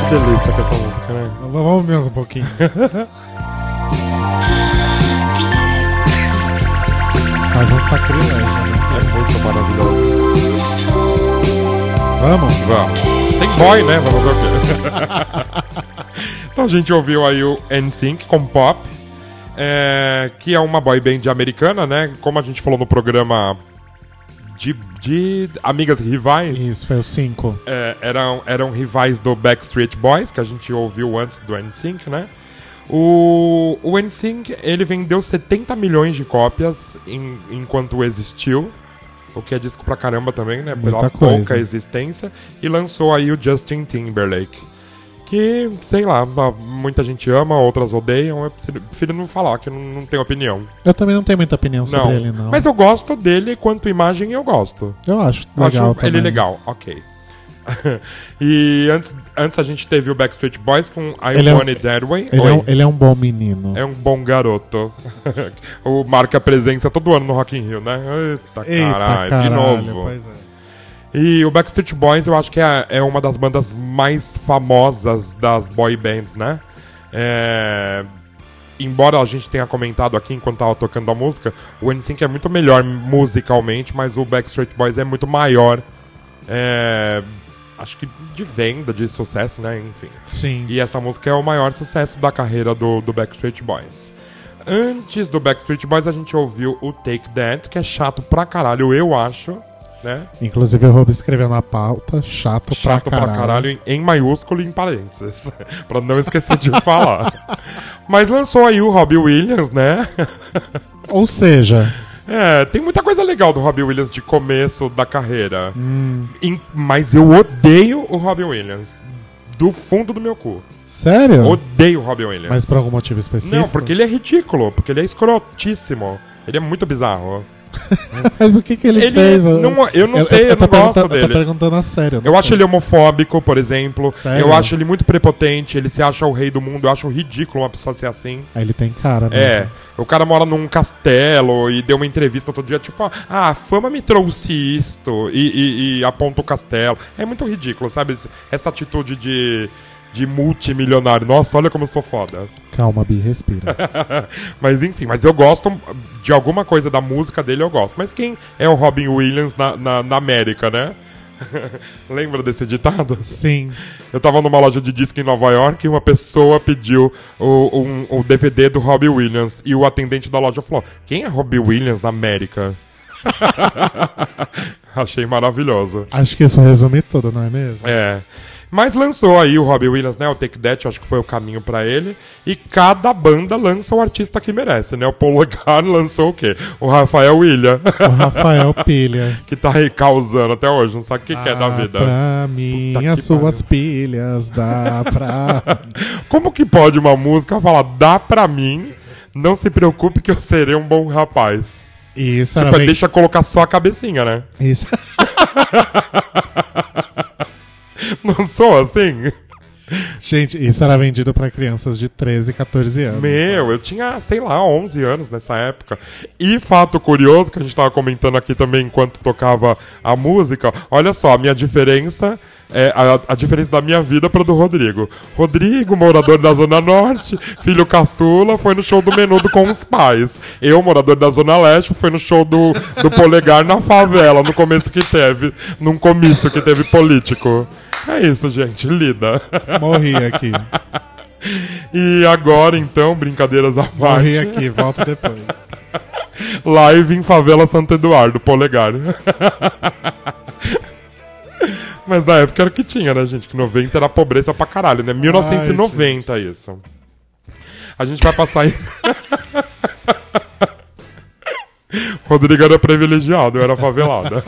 Que delícia que essa música, né? Vamos mais um pouquinho. Faz um sacrilégio, né? É muito maravilhoso. Vamos? Vamos. Tem boy, né? Vamos ver o quê? então a gente ouviu aí o NSYNC com Pop, é, que é uma boy band americana, né? Como a gente falou no programa de, de Amigas Rivais. Isso, foi o 5. é, eram, eram rivais do Backstreet Boys, que a gente ouviu antes do NSYNC, né? O, o NSYNC, ele vendeu 70 milhões de cópias em- enquanto existiu, o que é disco pra caramba também, né? Pela Muita pouca coisa. existência, e lançou aí o Justin Timberlake. Que, sei lá, muita gente ama, outras odeiam, eu prefiro, não falar, que eu não, não tenho opinião. Eu também não tenho muita opinião sobre Não, ele, não. mas eu gosto dele quanto imagem eu gosto. Eu acho legal acho também. ele legal, ok. e antes, antes a gente teve o Backstreet Boys com I Ele é um- Want That Way. Ele é, um, ele é um bom menino. É um bom garoto. o marca presença todo ano no Rock in Rio, né? Eita, Eita, caralho, caralho, de novo. pois é. E o Backstreet Boys eu acho que é, é uma das bandas mais famosas das boy bands, né? É, Embora a gente tenha comentado aqui enquanto tava tocando a música, o NSYNC é muito melhor musicalmente, mas o Backstreet Boys é muito maior. é, Acho que de venda, de sucesso, né? Enfim. Sim. E essa música é o maior sucesso da carreira do, do Backstreet Boys. Antes do Backstreet Boys, a gente ouviu o Take That, que é chato pra caralho, eu acho, né? Inclusive o Rob escreveu na pauta, chato, Chato pra caralho. em, em maiúsculo e em parênteses. pra não esquecer de falar. Mas lançou aí o Robbie Williams, né? Ou seja, É, tem muita coisa legal do Robbie Williams de começo da carreira. Hum. Em- mas eu odeio o Robbie Williams. Do fundo do meu cu. sério? Odeio o Robbie Williams. Mas por algum motivo específico? Não, porque ele é ridículo, porque ele é escrotíssimo. Ele é muito bizarro. Mas o que, que ele, Ele fez? não- eu não sei, eu tô não gosto perguntando- Eu dele. tô perguntando a sério. não Eu acho ele homofóbico, por exemplo. Sério? Eu acho ele muito prepotente, ele se acha o rei do mundo. Eu acho ridículo uma pessoa ser assim. Aí ele tem cara mesmo. É, o cara mora num castelo e deu uma entrevista todo dia, tipo, ah, a fama me trouxe isto, e, e- e aponta o castelo. É muito ridículo, sabe? Essa atitude de, de multimilionário. Nossa, olha como eu sou foda. Calma, Bi, respira. mas enfim, mas eu gosto de alguma coisa da música dele, eu gosto. Mas quem é o Robin Williams na, na, na América, né? Lembra desse ditado? Sim. Eu tava numa loja de disco em Nova York e uma pessoa pediu o, um, o DVD do Robbie Williams. E o atendente da loja falou: Quem é Robbie Williams na América? Achei maravilhoso. Acho que isso resume tudo, não é mesmo? É. Mas lançou aí o Robbie Williams, né? O Take That, acho que foi o caminho pra ele. E cada banda lança o artista que merece, né? O Paul Legar lançou o quê? O Rafael William. O Rafael Pilha. que tá aí causando até hoje, não sabe o que, que é da Dá vida. Pra mim, as suas pilhas, dá pra. Como que pode uma música falar, dá pra mim, não se preocupe que eu serei um bom rapaz? Isso Tipo, bem... deixa colocar só a cabecinha, né? Isso. Não sou assim? Gente, isso era vendido pra crianças de 13, 14 anos. Meu, eu tinha, sei lá, 11 anos nessa época. E fato curioso, que a gente tava comentando aqui também enquanto tocava a música, olha só, a minha diferença, é a, a diferença da minha vida para do Rodrigo. Rodrigo, morador da Zona Norte, filho caçula, foi no show do Menudo com os pais. Eu, morador da Zona Leste, foi no show do, do Polegar na favela, no começo que teve, num comício que teve político. É isso, gente, lida. Morri aqui. E agora, então, brincadeiras à Morri parte. aqui, volto depois. Live em Favela Santo Eduardo, polegar. Mas na época era o que tinha, né, gente? Que 90 era pobreza pra caralho, né? 1990 isso. A gente vai passar aí. Rodrigo era privilegiado, eu era favelada.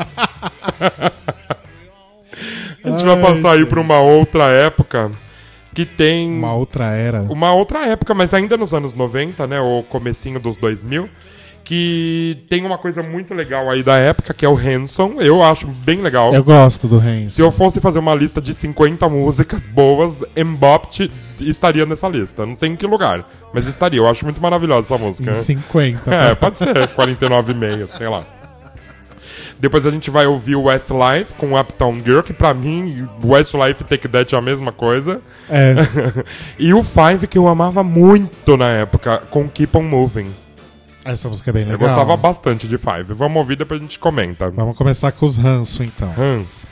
A gente vai Ai, passar aí pra uma outra época que tem Uma outra era. uma outra época, mas ainda nos anos 90, né, ou comecinho dos 2000, que tem uma coisa muito legal aí da época, que é o Hanson. Eu acho bem legal. Eu gosto do Renzo. Se eu fosse fazer uma lista de 50 músicas boas, Mbopt estaria nessa lista. Não sei em que lugar, mas estaria. Eu acho muito maravilhosa essa música. Em 50. É, pode ser 49,5, sei lá. Depois a gente vai ouvir o Westlife com Uptown Girl, que pra mim, Westlife e Take That é a mesma coisa. É. e o Five, que eu amava muito na época, com Keep On Moving. Essa música é bem Eu legal. gostava bastante de Five. Vamos ouvir, depois a gente comenta. Vamos começar com os Ranço, então. Hans.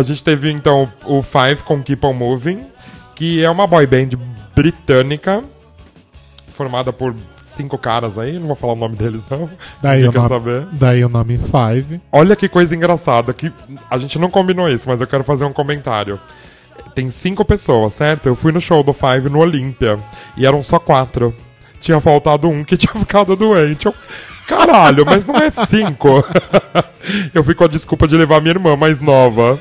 A gente teve então o Five com Keep On Moving, que é uma boy band britânica formada por cinco caras aí, não vou falar o nome deles não. Daí, o, nome, saber. daí o nome Five. Olha que coisa engraçada, que a gente não combinou isso, mas eu quero fazer um comentário. Tem cinco pessoas, certo? Eu fui no show do Five no Olímpia e eram só quatro. Tinha faltado um que tinha ficado doente. Eu Caralho, mas não é cinco. Eu fico com a desculpa de levar minha irmã mais nova.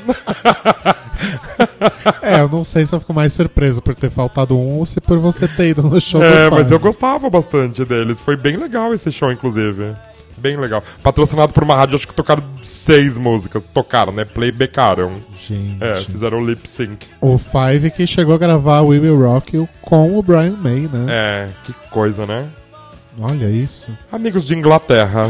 É, eu não sei se eu fico mais surpreso por ter faltado um ou se por você ter ido no show. É, mas eu gostava bastante deles. Foi bem legal esse show, inclusive. Bem legal. Patrocinado por uma rádio, acho que tocaram seis músicas. Tocaram, né? Playbackaram. Gente. É, fizeram o lip sync. O Five que chegou a gravar We Will Rock You com o Brian May, né? É, que coisa, né? Olha isso. Amigos de Inglaterra.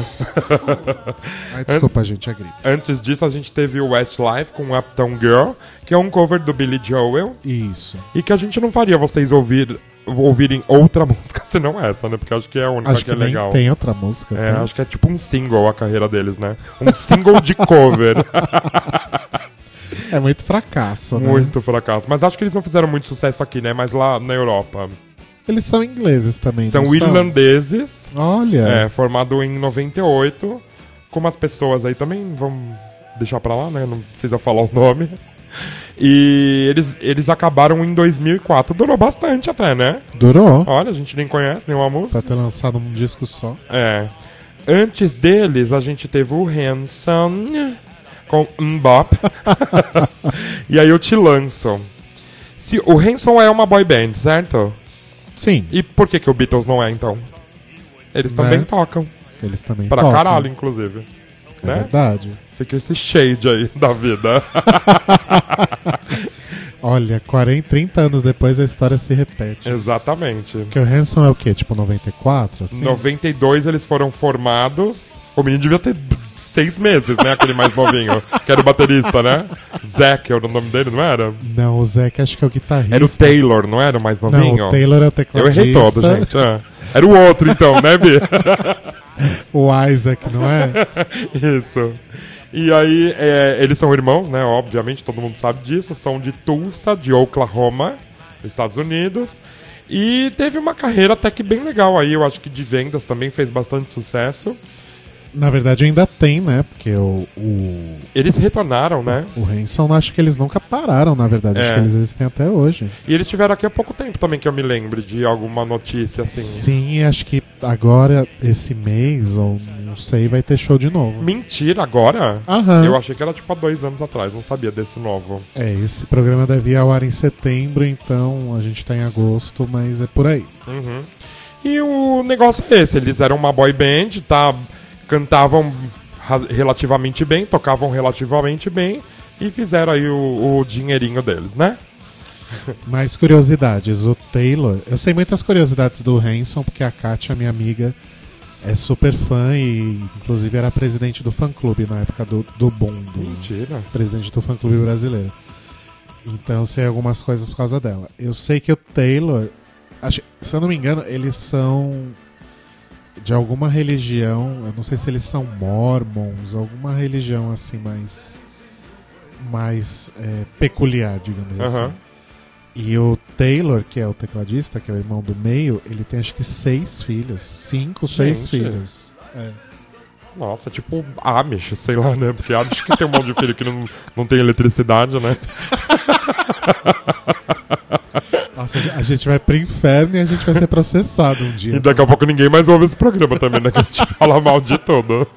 Ai, desculpa, gente, é gripe. Antes disso, a gente teve o Westlife com Uptown Girl, que é um cover do Billy Joel. Isso. E que a gente não faria vocês ouvir ouvirem outra música senão essa, né? Porque acho que é a única acho que, é que é legal. Tem outra música. É, tem. acho que é tipo um single a carreira deles, né? Um single de cover. é muito fracasso, né? Muito fracasso. Mas acho que eles não fizeram muito sucesso aqui, né? Mas lá na Europa. Eles são ingleses também, São irlandeses. Olha, É, formado em 98. Como as pessoas aí também, vamos deixar pra lá, né? Não precisa falar o nome. E eles, eles acabaram em 2004. Durou bastante até, né? durou Olha, a gente nem conhece nenhuma música. pra ter lançado um disco só. É. Antes deles, a gente teve o Hanson com Mbop. e aí eu te lanço. Se, o Hanson é uma boy band, certo? Sim, E por que, que o Beatles não é, então? Eles também Né? tocam. eles também Pra tocam. caralho, inclusive. É né? verdade. Fica esse shade aí da vida. Olha, 40, 30 anos depois a história se repete. Exatamente. Porque o Hanson é o quê? Tipo 94? Em Assim? 92 eles foram formados. O menino devia ter seis meses, né? Aquele mais novinho. que era o baterista, né? Zack era o nome dele, não era? Não, o Zac acho que é o guitarrista. Era o Taylor, não era o mais novinho? Não, o Taylor é o Eu tecladista. errei todo, gente. é. Era o outro, então, né, Bi? O Isaac, não é? Isso. E aí, é, eles são irmãos, né? Obviamente, todo mundo sabe disso. São de Tulsa, de Oklahoma, Estados Unidos. E teve uma carreira até que bem legal aí. Eu acho que de vendas também fez bastante sucesso. Na verdade ainda tem, né? Porque o, o, Eles retornaram, né? o Hanson, acho que eles nunca pararam, na verdade. É. Acho que eles existem até hoje. E eles tiveram aqui há pouco tempo também que eu me lembre de alguma notícia assim. Sim, acho que agora, esse mês, ou não sei, vai ter show de novo. Mentira, agora? Aham. Eu achei que era tipo há dois anos atrás, não sabia desse novo. É, esse programa deve ir ao ar em setembro, então a gente tá em agosto, mas é por aí. Uhum. E o negócio é esse, eles eram uma boy band, tá? Cantavam relativamente bem, tocavam relativamente bem e fizeram aí o, o dinheirinho deles, né? Mais curiosidades, o Taylor. Eu sei muitas curiosidades do Hanson, porque a Kátia, minha amiga, é super fã e inclusive era presidente do fã clube na época do, do boom, do Mentira. presidente do fã clube brasileiro. Então eu sei algumas coisas por causa dela. Eu sei que o Taylor, acho- se eu não me engano, eles são de alguma religião, eu não sei se eles são mormons, alguma religião assim mais mais é, peculiar, digamos Aham. assim. E o Taylor, que é o tecladista, que é o irmão do meio, ele tem acho que seis filhos. Cinco, seis Gente. filhos. É. Nossa, tipo Amish, sei lá, né? Porque Amish que tem um monte de filho que não, não tem eletricidade, né? Nossa, a gente vai pro inferno e a gente vai ser processado um dia. E daqui a pouco ninguém mais ouve esse programa também, né? Que a gente fala mal de tudo.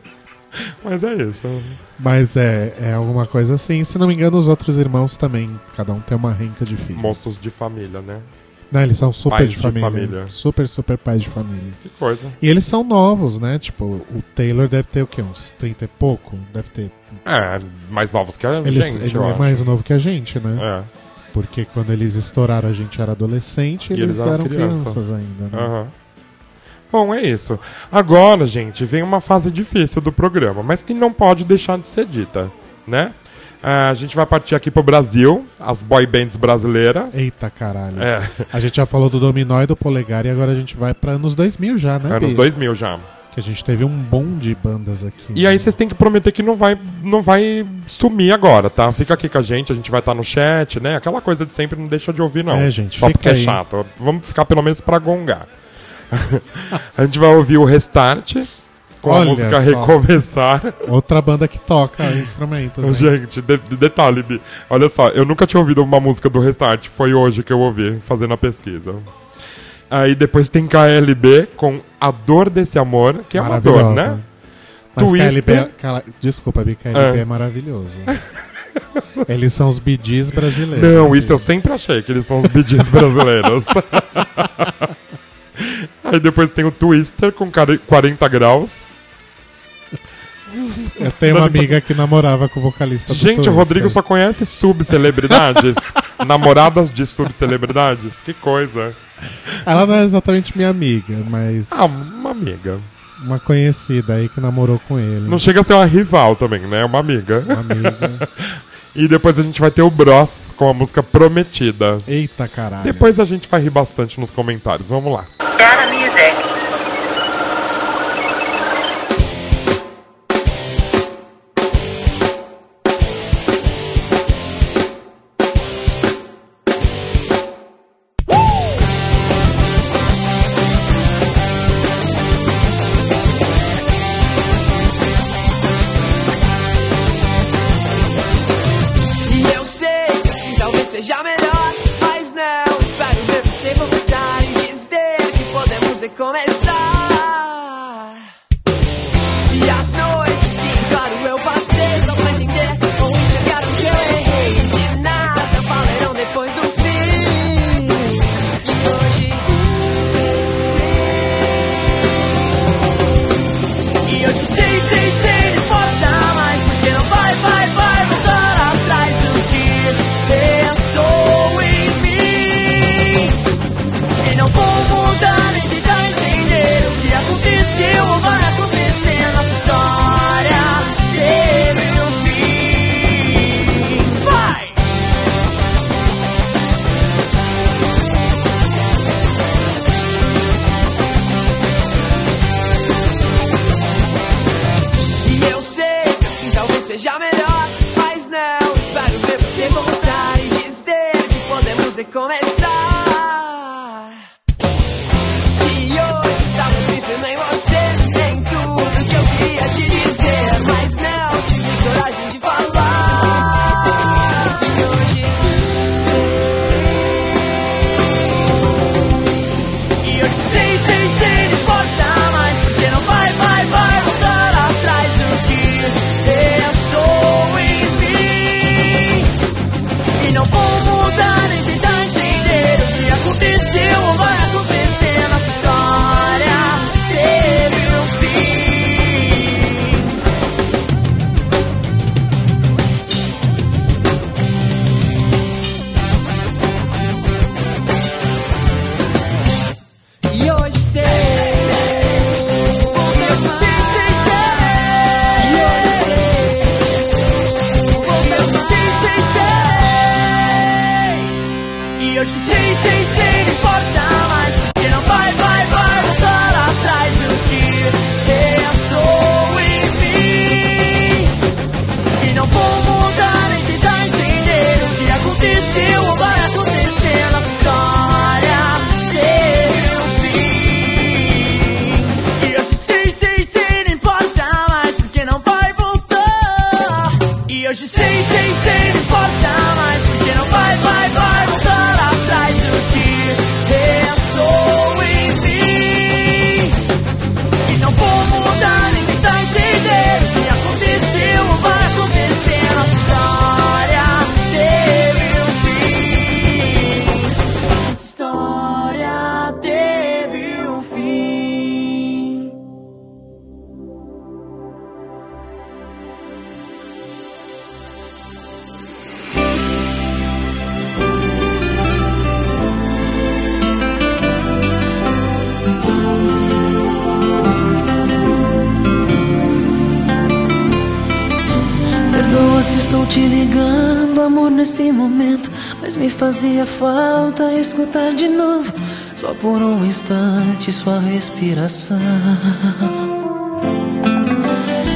Mas é isso. Mas é, é alguma coisa assim. Se não me engano, os outros irmãos também. Cada um tem uma renca de filhos. Moços de família, né? Não, eles são super Pais de, de família. família. Super, super pais de família. Que coisa. E eles são novos, né? Tipo, o Taylor deve ter o quê? Uns 30 e pouco? Deve ter. É, mais novos que a Eles, gente, ele é acho. mais novo que a gente, né? É. Porque quando eles estouraram, a gente era adolescente e eles, eles eram eram criança. crianças ainda, né? Aham. Bom, é isso. Agora, gente, vem uma fase difícil do programa, mas que não pode deixar de ser dita, né? Ah, a gente vai partir aqui pro Brasil, as boy bands brasileiras. Eita caralho. É, A gente já falou do Dominó e do Polegar e agora a gente vai pra anos 2000 já, né? anos Bi? 2000 já. Que a gente teve um bom de bandas aqui. E aí vocês têm que prometer que não vai, não vai sumir agora, tá? Fica aqui com a gente, a gente vai estar no chat, né? Aquela coisa de sempre, não deixa de ouvir, não. É, gente, Só porque é aí. chato. Vamos ficar pelo menos pra gongar. a gente vai ouvir o Restart com Olha a música só. Recomeçar. Outra banda que toca instrumentos. hein? Gente, de- de- detalhe, Bi. olha só, eu nunca tinha ouvido uma música do Restart, foi hoje que eu ouvi, fazendo a pesquisa. Aí depois tem KLB com A Dor Desse Amor, que é uma dor, né? Mas Twister. KLB, é- desculpa, Bi, KLB É. é maravilhoso. Eles são os BDs brasileiros. Não, isso eu sempre achei, que eles são os BDs brasileiros. Aí depois tem o Twister com care- 40 graus. Eu tenho uma amiga que namorava com o vocalista do Gente, o Twister. Rodrigo só conhece subcelebridades? Namoradas de subcelebridades? Que coisa. Ela não é exatamente minha amiga, mas. Ah, uma amiga. Uma conhecida aí que namorou com ele. Não chega a ser uma rival também, né? É uma amiga. Uma amiga. E depois a gente vai ter o Bros com a música Prometida. Eita caralho. Depois a gente vai rir bastante nos comentários. Vamos lá. Cara Music.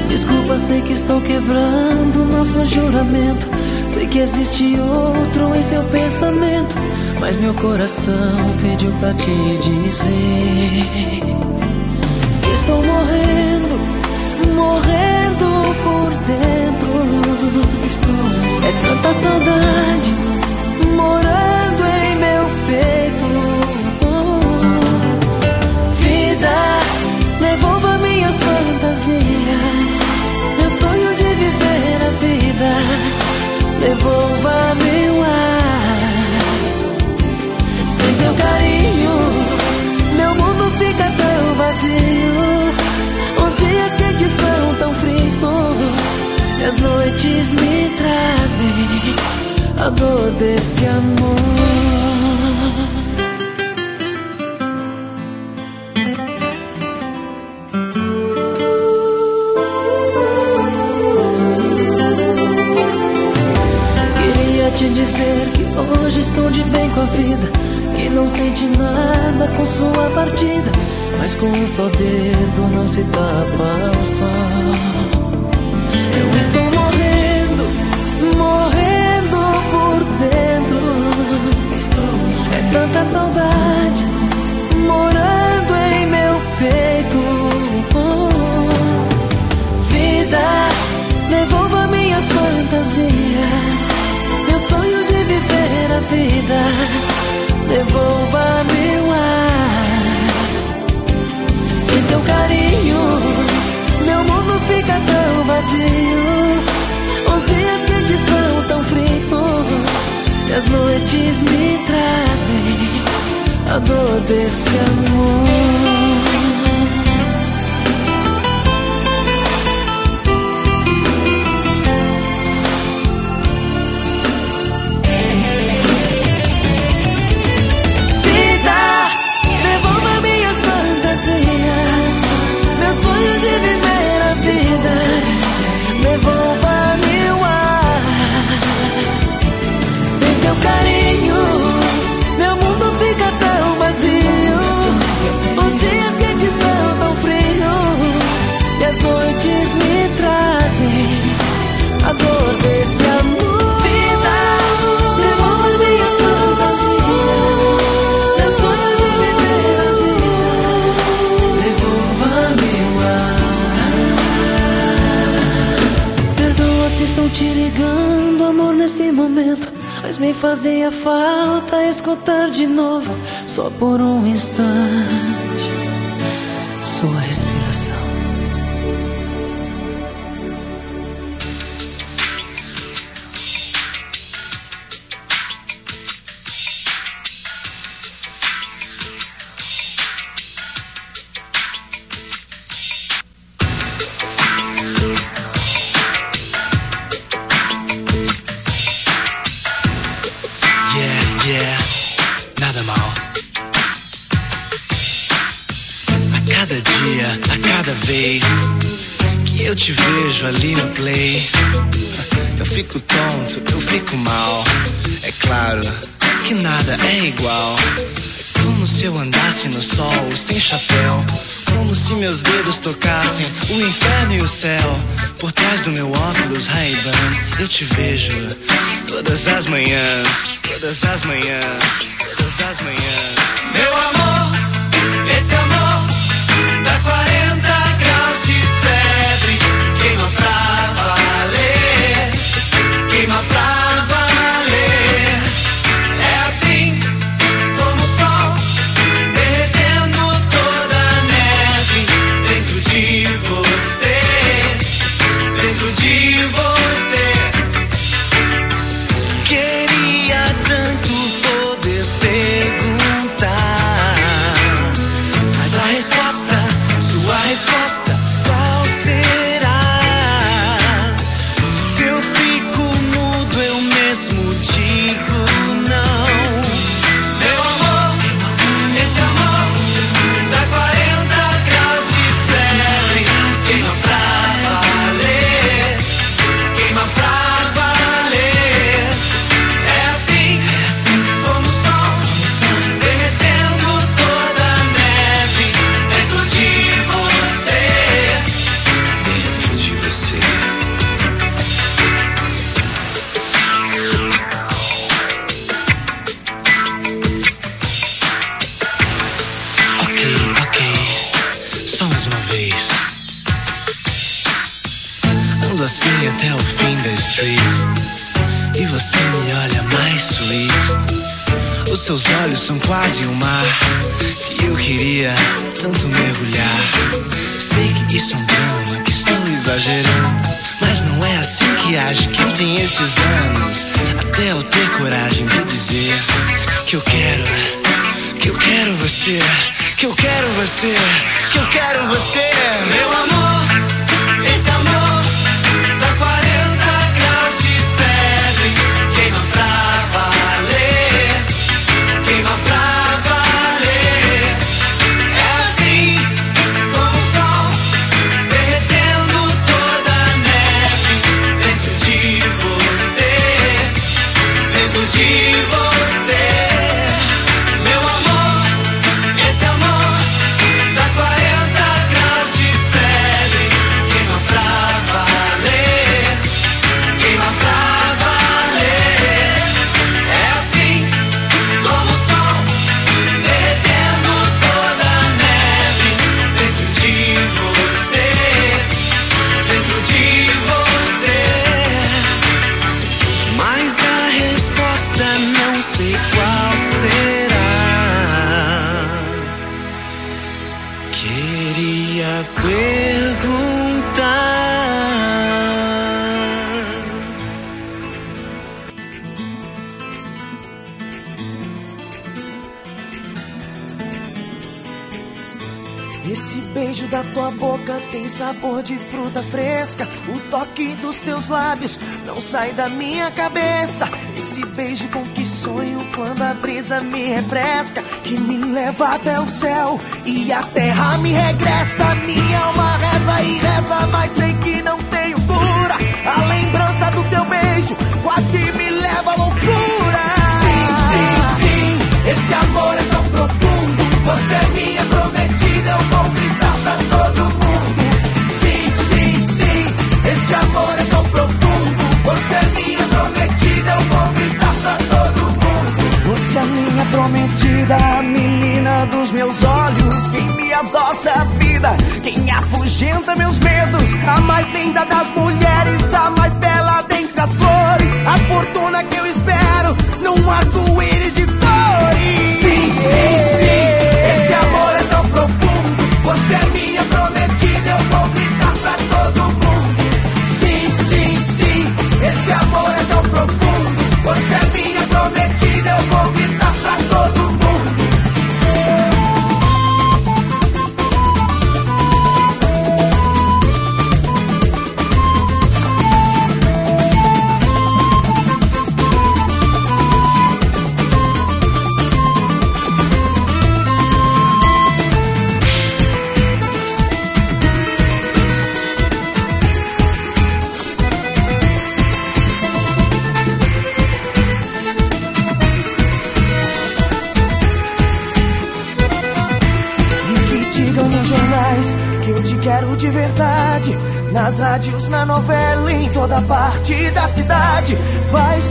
Desculpa, sei que estou quebrando nosso juramento. Sei que existe outro em seu pensamento. Mas meu coração pediu pra te dizer: que Estou morrendo, morrendo por dentro. Estou, é tanta saudade. noites me trazem a dor desse amor. te dizer que hoje estou de bem com a vida, que não sente nada com sua partida, mas com um só dedo não se tapa o sol. Eu estou tanta saudade morando em meu peito. Vida devolva minhas fantasias, meu sonho de viver a vida. Devolva meu ar. Sem teu carinho, meu mundo fica tão vazio. Os dias quentes são tão frios e as noites me trazem a dor desse amor. Mas me fazia falta escutar de novo, só por um instante.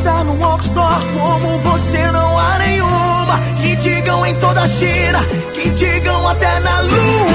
No num outdoor como você não há nenhuma. Que digam em toda a China, que digam até na lua.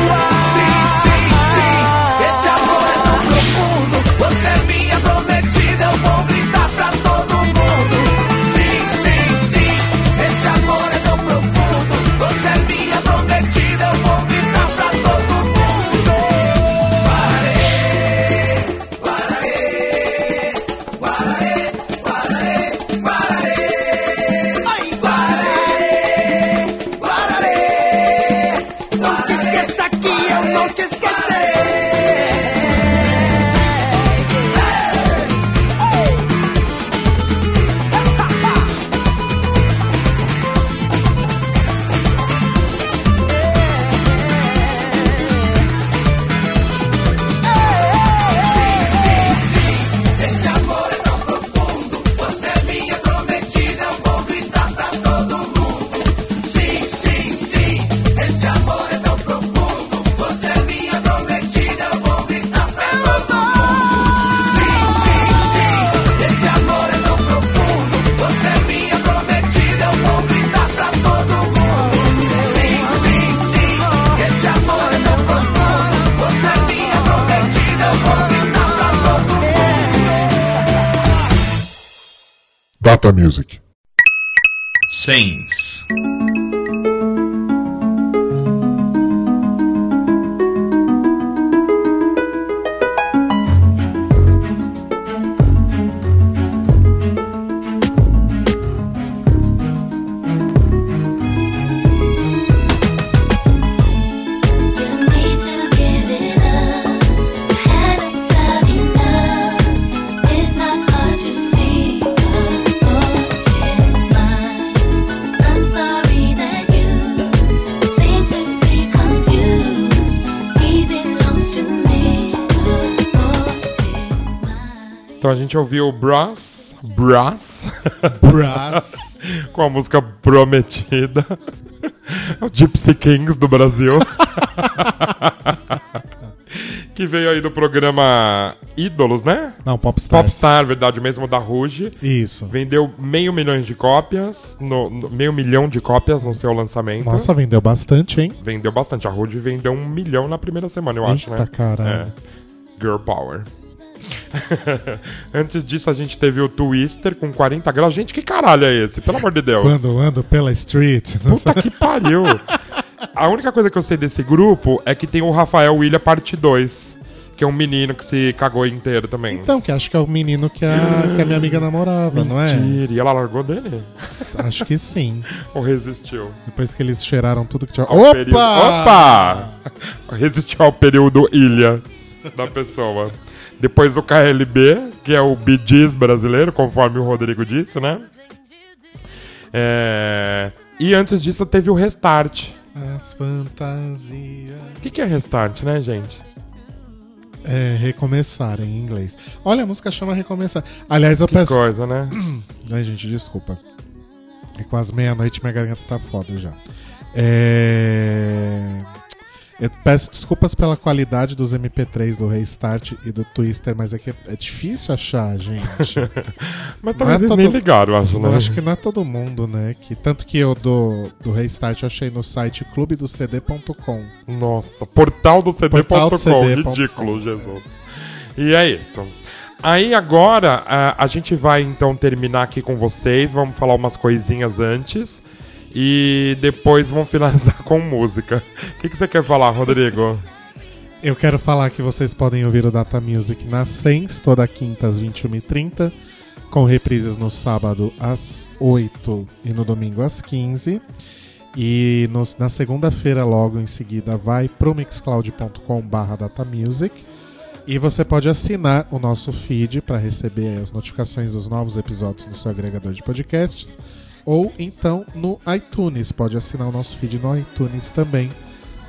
music. Same. gente ouviu Brass, Brass, Brass, com a música Prometida, o Gypsy Kings do Brasil, que veio aí do programa Ídolos, né? Não, Popstar. Popstar, verdade, mesmo da Ruge. Isso. Vendeu meio milhão de cópias, no, no- meio milhão de cópias no seu lançamento. Nossa, vendeu bastante, hein? Vendeu bastante. A Ruge vendeu um milhão na primeira semana, eu acho, Eita, né? caralho. É. Girl Power. Antes disso, a gente teve o Twister com 40 graus. Gente, que caralho é esse? Pelo amor de Deus. Quando ando pela street. Né? Puta que pariu. A única coisa que eu sei desse grupo é que tem o Rafael William parte 2. Que é um menino que se cagou inteiro também. Então, que acho que é o menino que a, que a minha amiga namorava, não é? Mentira, e ela largou dele? Acho que sim. Ou resistiu? Depois que eles cheiraram tudo que tinha. Ao Opa! Período... Opa! Resistiu ao período ilha da pessoa. Depois o KLB, que é o BGs brasileiro, conforme o Rodrigo disse, né? É, E antes disso teve o Restart. As fantasias. O que, que é Restart, né, gente? É, recomeçar em inglês. Olha, a música chama Recomeçar. Aliás, eu Que peço. coisa, né? Ai, gente, desculpa. É quase meia-noite minha garganta tá foda já. É... Eu peço desculpas pela qualidade dos MP3 do Restart e do Twister, mas é que é difícil achar, gente. Mas talvez é eles nem ligaram, acho, né? Eu acho que não é todo mundo, né? Que, tanto que eu do, do Restart eu achei no site clubedocd.com. Nossa, portal do CD.com, CD.com. ridículo, Jesus. E é isso. Aí agora a, a gente vai então terminar aqui com vocês, vamos falar umas coisinhas antes e depois vamos finalizar com música. O que, que você quer falar, Rodrigo? Eu quero falar que vocês podem ouvir o Data Music na Sens, toda quinta às 21h30, com reprises no sábado às 8 e no domingo às 15 E na segunda-feira, logo em seguida, vai pro mixcloud.com barra datamusic. E você pode assinar o nosso feed para receber as notificações dos novos episódios no seu agregador de podcasts. Ou então no iTunes. Pode assinar o nosso feed no iTunes também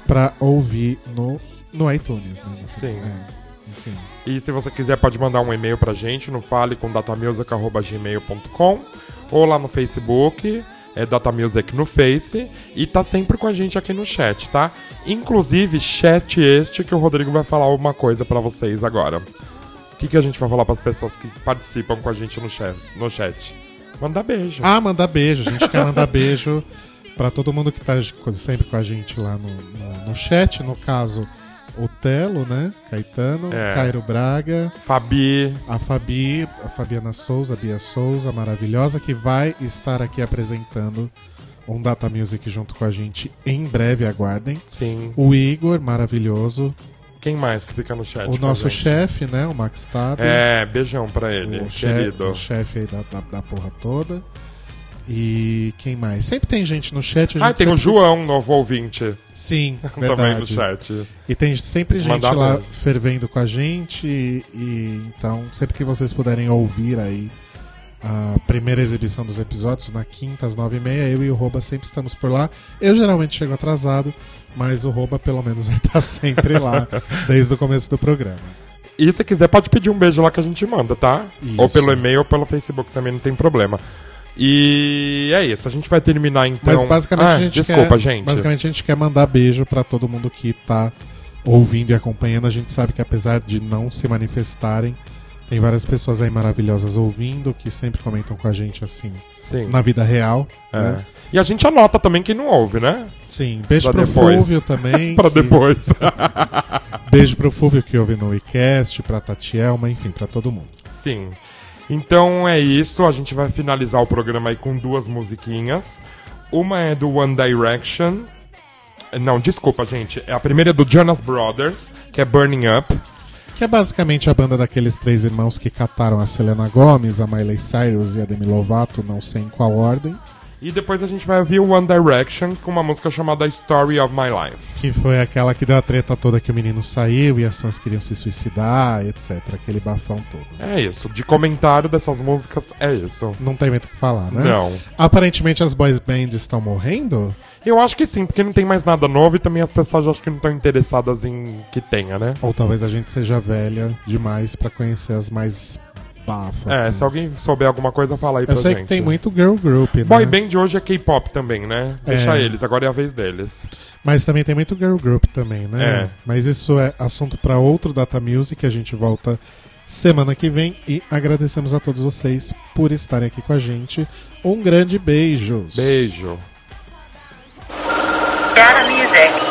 para ouvir no, no iTunes. Né? Sim. É, enfim. E se você quiser, pode mandar um e-mail pra gente no fale com datamusic.gmail.com ou lá no Facebook, é Datamusic no Face, e tá sempre com a gente aqui no chat, tá? Inclusive, chat este que o Rodrigo vai falar uma coisa pra vocês agora. O que, que a gente vai falar pras pessoas que participam com a gente no chat? No chat? Manda beijo. Ah, mandar beijo. A gente quer mandar beijo para todo mundo que tá co- sempre com a gente lá no, no, no chat. No caso, o Telo, né? Caetano, É. Cairo Braga, Fabi, a Fabi, a Fabiana Souza, a Bia Souza, maravilhosa, que vai estar aqui apresentando um Data Music junto com a gente em breve, aguardem. Sim. O Igor, maravilhoso. Quem mais que fica no chat? O nosso gente? chefe, né? O Max Tab. É, beijão pra ele, o chefe, querido. o chefe aí da, da, da porra toda. E quem mais? Sempre tem gente no chat. a Ah, gente tem o sempre- João, novo ouvinte. Sim, Também no chat. E tem sempre gente Mandar lá beijo. fervendo com a gente. E, e então, sempre que vocês puderem ouvir aí a primeira exibição dos episódios, na quinta às nove e meia, eu e o Roba sempre estamos por lá. Eu geralmente chego atrasado, mas o Roba pelo menos vai estar sempre lá, desde o começo do programa. E se quiser, pode pedir um beijo lá que a gente manda, tá? Isso. Ou pelo e-mail ou pelo Facebook também, não tem problema. E é isso, a gente vai terminar então. Mas basicamente Ah, a gente Desculpa, quer, gente. Basicamente a gente quer mandar beijo pra todo mundo que tá ouvindo e acompanhando. A gente sabe que apesar de não se manifestarem, tem várias pessoas aí maravilhosas ouvindo que sempre comentam com a gente assim Sim. na vida real. É. né? E a gente anota também quem não ouve, né? Sim, beijo Pra pro depois. Fúvio também. pra que- depois. beijo pro Fúvio que ouve no WeCast, pra Tatielma, enfim, pra todo mundo. Sim. Então é isso, a gente vai finalizar o programa aí com duas musiquinhas. Uma é do One Direction. Não, desculpa, gente. A primeira é do Jonas Brothers, que é Burning Up. Que é basicamente a banda daqueles três irmãos que cataram a Selena Gomez, a Miley Cyrus e a Demi Lovato, não sei em qual ordem. E depois a gente vai ouvir o One Direction com uma música chamada Story of My Life. Que foi aquela que deu a treta toda que o menino saiu e as fãs queriam se suicidar, etc. Aquele bafão todo. É isso. De comentário dessas músicas, é isso. Não tem muito o que falar, né? Não. Aparentemente as boys bands estão morrendo? Eu acho que sim, porque não tem mais nada novo e também as pessoas acho que não estão interessadas em que tenha, né? Ou talvez a gente seja velha demais pra conhecer as mais É, assim. se alguém souber alguma coisa, fala aí pra Eu sei gente. que tem muito girl group, né? Boy band hoje é K-pop também, né? Deixa É. eles, agora é a vez deles. Mas também tem muito girl group também, né? É. Mas isso é assunto pra outro Data Music, a gente volta semana que vem e agradecemos a todos vocês por estarem aqui com a gente. Um grande beijo. Beijo. Data Music.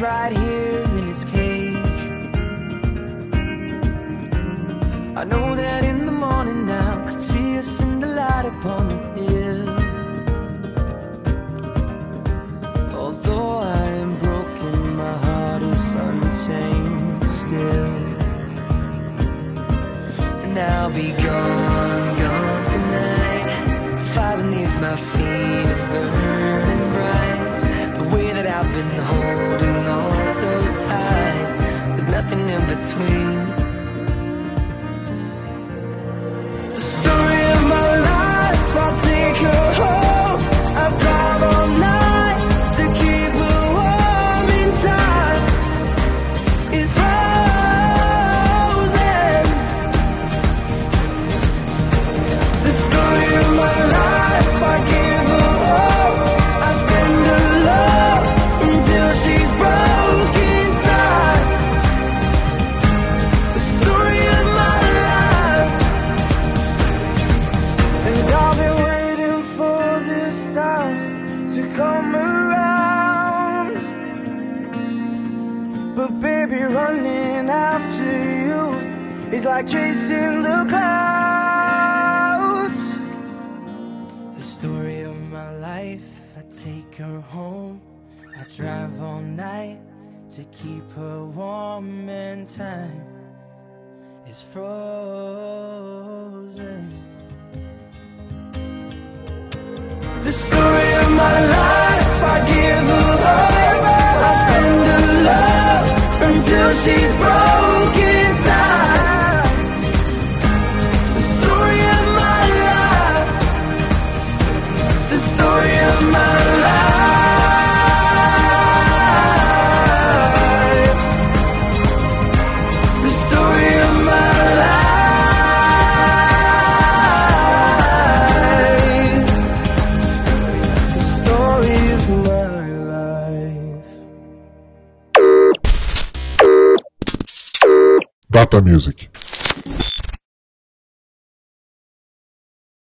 right between. all night to keep her warm and time is frozen. The story of my life, I give her all I spend her love until she's broken. that Music.